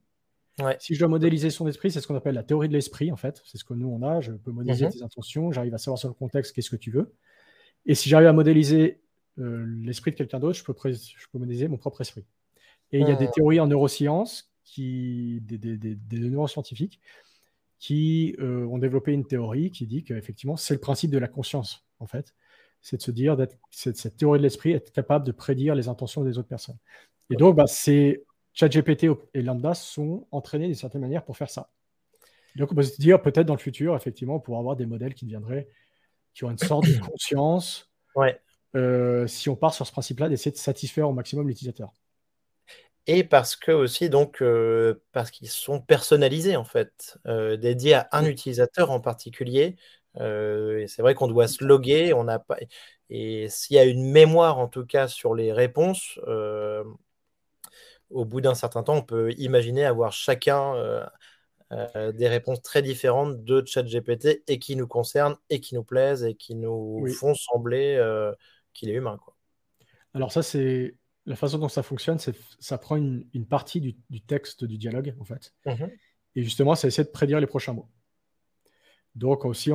Si je dois modéliser son esprit, c'est ce qu'on appelle la théorie de l'esprit, en fait. C'est ce que nous, on a. Je peux modéliser mhm. tes intentions, j'arrive à savoir sur le contexte qu'est-ce que tu veux. Et si j'arrive à modéliser euh, l'esprit de quelqu'un d'autre, je peux, je peux modéliser mon propre esprit. Et il y a des mhm. théories en neurosciences, qui, des, des, des, neuroscientifiques, qui euh, ont développé une théorie qui dit qu'effectivement, c'est le principe de la conscience, en fait c'est de se dire, cette, cette théorie de l'esprit, être capable de prédire les intentions des autres personnes. Et donc, bah, c'est ChatGPT et Lambda sont entraînés d'une certaine manière pour faire ça. Donc, on peut se dire, peut-être dans le futur, effectivement, pour avoir des modèles qui deviendraient, qui ont une sorte de conscience, ouais. Euh, si on part sur ce principe-là, d'essayer de satisfaire au maximum l'utilisateur. Et parce que aussi, donc, euh, parce qu'ils sont personnalisés, en fait, euh, dédiés à un utilisateur en particulier, et c'est vrai qu'on doit se loguer, on n'a pas. Et s'il y a une mémoire, en tout cas, sur les réponses, euh, au bout d'un certain temps, on peut imaginer avoir chacun euh, des réponses très différentes de ChatGPT et qui nous concernent et qui nous plaisent et qui nous font sembler qu'il est humain. Quoi. Alors ça, c'est la façon dont ça fonctionne, c'est ça prend une, partie du, texte du dialogue, en fait. Mmh et justement, ça essaie de prédire les prochains mots. Donc aussi,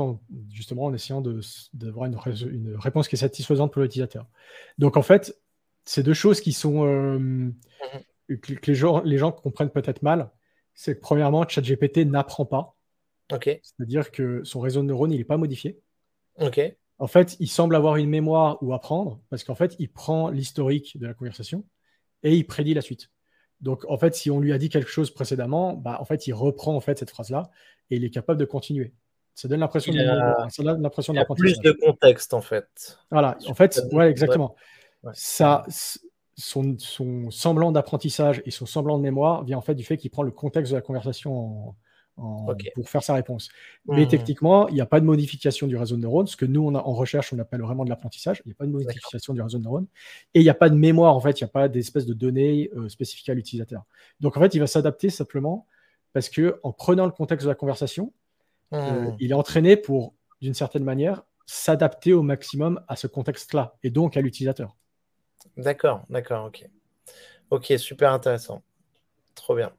justement, en essayant d'avoir une, une, réponse qui est satisfaisante pour l'utilisateur. Donc en fait, ces deux choses qui sont euh, mhm. que, les, gens, les gens comprennent peut-être mal, c'est que premièrement, ChatGPT n'apprend pas. C'est-à-dire que son réseau de neurones, il n'est pas modifié. En fait, il semble avoir une mémoire ou apprendre, parce qu'en fait, il prend l'historique de la conversation et il prédit la suite. Donc, en fait, si on lui a dit quelque chose précédemment, bah, en fait, il reprend en fait cette phrase-là et il est capable de continuer. Ça donne l'impression de, l'impression Il y a plus de contexte en fait. Voilà, en fait, ouais, exactement. Ça, son, son, semblant d'apprentissage et son semblant de mémoire vient en fait du fait qu'il prend le contexte de la conversation pour faire sa réponse. Mais mmh. techniquement, il n'y a pas de modification du réseau de neurones. Ce que nous, on a, en recherche, on appelle vraiment de l'apprentissage. Il n'y a pas de modification du réseau de neurones. Et il n'y a pas de mémoire, en fait. Il n'y a pas d'espèce de données euh, spécifiques à l'utilisateur. Donc, en fait, il va s'adapter simplement parce que en prenant le contexte de la conversation, euh, hmm. il est entraîné pour, d'une certaine manière, s'adapter au maximum à ce contexte-là et donc à l'utilisateur. D'accord, d'accord, ok. Ok, super intéressant. Trop bien.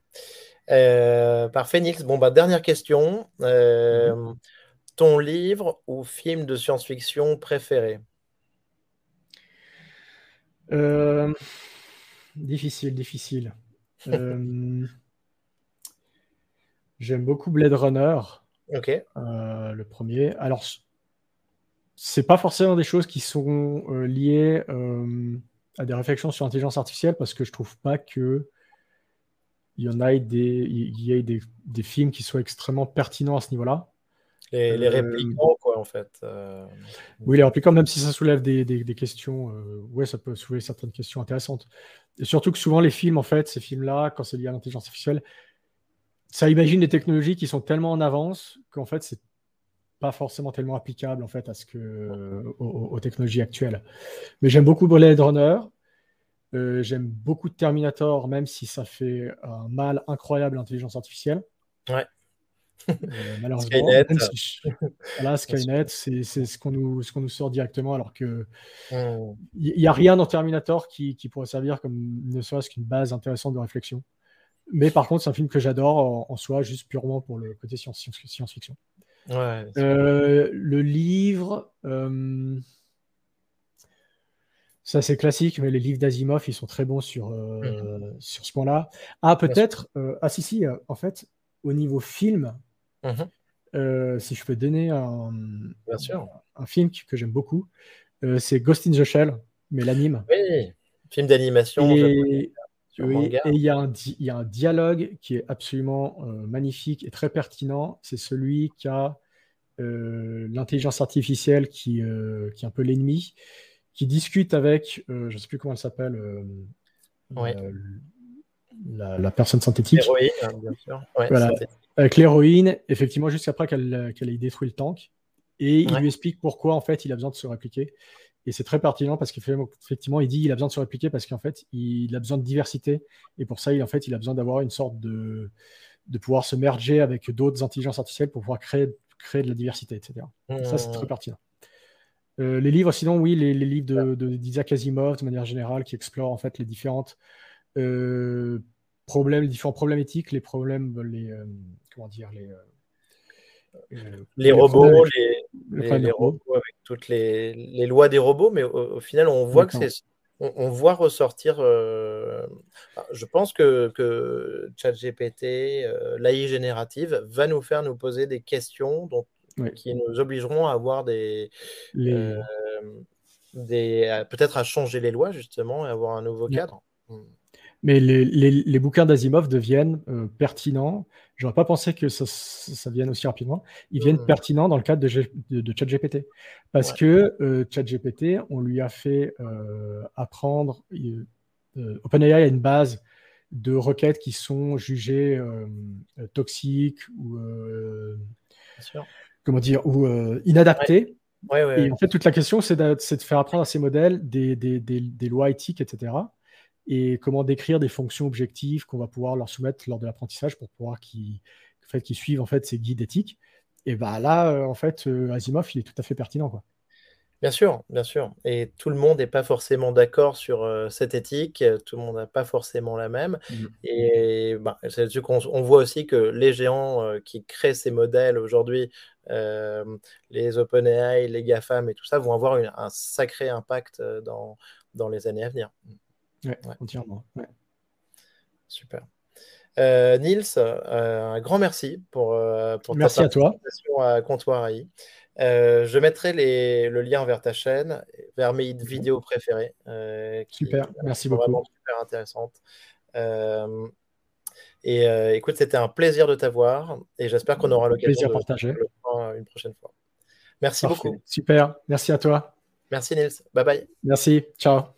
Euh, parfait, Nils. Bon, bah, dernière question. Euh, mhm. Ton livre ou film de science-fiction préféré? Difficile, difficile. J'aime beaucoup Blade Runner. Ok. Euh, le premier. Alors, c'est pas forcément des choses qui sont euh, liées euh, à des réflexions sur l'intelligence artificielle parce que je trouve pas que il y en ait des, il y ait des, des, films qui soient extrêmement pertinents à ce niveau-là. Les, les réplicants, quoi, en fait. Oui, les réplicants, même si ça soulève des, des questions, ouais, ça peut soulever certaines questions intéressantes. Et surtout que souvent, les films, en fait, ces films-là, quand c'est lié à l'intelligence artificielle, ça imagine des technologies qui sont tellement en avance qu'en fait, c'est pas forcément tellement applicable en fait à ce que aux, technologies actuelles. Mais j'aime beaucoup Blade Runner. Euh, j'aime beaucoup Terminator, même si ça fait un mal incroyable à l'intelligence artificielle. Ouais. Euh, malheureusement, Skynet, voilà, Skynet, c'est ce qu'on nous, ce qu'on nous sort directement, alors que il n'y a rien dans Terminator qui, qui, pourrait servir comme ne serait-ce qu'une base intéressante de réflexion. Mais par contre, c'est un film que j'adore en, soi, juste purement pour le côté science-fiction. le livre, ça c'est classique, mais les livres d'Asimov, ils sont très bons sur, mmh. sur ce point-là. Ah, peut-être, ah si, si, en fait, au niveau film, mmh. si je peux donner un, un film que j'aime beaucoup, c'est Ghost in the Shell, mais l'anime. Oui, film d'animation. Et il y, a un dialogue qui est absolument euh, magnifique et très pertinent. C'est celui qui a euh, l'intelligence artificielle qui, euh, qui, est un peu l'ennemi, qui discute avec, je ne sais plus comment elle s'appelle, la, personne synthétique. L'héroïne, hein, bien sûr. Avec l'héroïne, effectivement, juste après qu'elle ait détruit le tank. Et il lui explique pourquoi, en fait, il a besoin de se répliquer. Et c'est très pertinent parce qu'effectivement, il dit qu'il a besoin de se répliquer parce qu'en fait, il a besoin de diversité. Et pour ça, il, en fait, il a besoin d'avoir une sorte de, de pouvoir se merger avec d'autres intelligences artificielles pour pouvoir créer, créer de la diversité, etc. Ça, c'est très mmh. pertinent. Euh, les livres, sinon, oui, les, livres d'Isaac de, Asimov, de manière générale, qui explorent en fait les différentes euh, problèmes, les différents problèmes éthiques, les problèmes, les euh, comment dire, les les, robots, les, robots avec toutes les, lois des robots, mais au, final, on voit que c'est. On, voit ressortir. Euh, je pense que, que ChatGPT, euh, l'AI générative, va nous faire nous poser des questions dont, qui nous obligeront à avoir des. Euh, des peut-être à changer les lois, justement, et avoir un nouveau cadre. Mais les, les, bouquins d'Asimov deviennent euh, pertinents. J'aurais pas pensé que ça, ça, vienne aussi rapidement. Ils viennent pertinents dans le cadre de, de, ChatGPT. Parce que euh, ChatGPT, on lui a fait euh, apprendre. OpenAI a une base de requêtes qui sont jugées toxiques ou. Comment dire Ou inadaptées. et en fait, toute la question, c'est de, de, faire apprendre à ces modèles des, des, des, des lois éthiques, etc et comment décrire des fonctions objectives qu'on va pouvoir leur soumettre lors de l'apprentissage pour pouvoir qu'ils fait, suivent en fait ces guides éthiques. Et bah là, euh, en fait, euh, Asimov, il est tout à fait pertinent. Quoi. Bien sûr, bien sûr. Et tout le monde n'est pas forcément d'accord sur euh, cette éthique, tout le monde n'a pas forcément la même. Mmh. Et bah, c'est là-dessus qu'on on voit aussi que les géants qui créent ces modèles aujourd'hui, les OpenAI, les GAFAM et tout ça, vont avoir un sacré impact dans, dans les années à venir. Ouais, entièrement. Super. Euh, Nils, euh, un grand merci pour, euh, pour merci ta participation à, Comptoir AI. je mettrai les, le lien vers ta chaîne, vers mes vidéos préférées. super, merci beaucoup. Vraiment super intéressante. et écoute, c'était un plaisir de t'avoir et j'espère qu'on aura l'occasion de partager une prochaine fois. Merci beaucoup. Super, merci à toi. Merci Nils. Bye bye. Merci, ciao.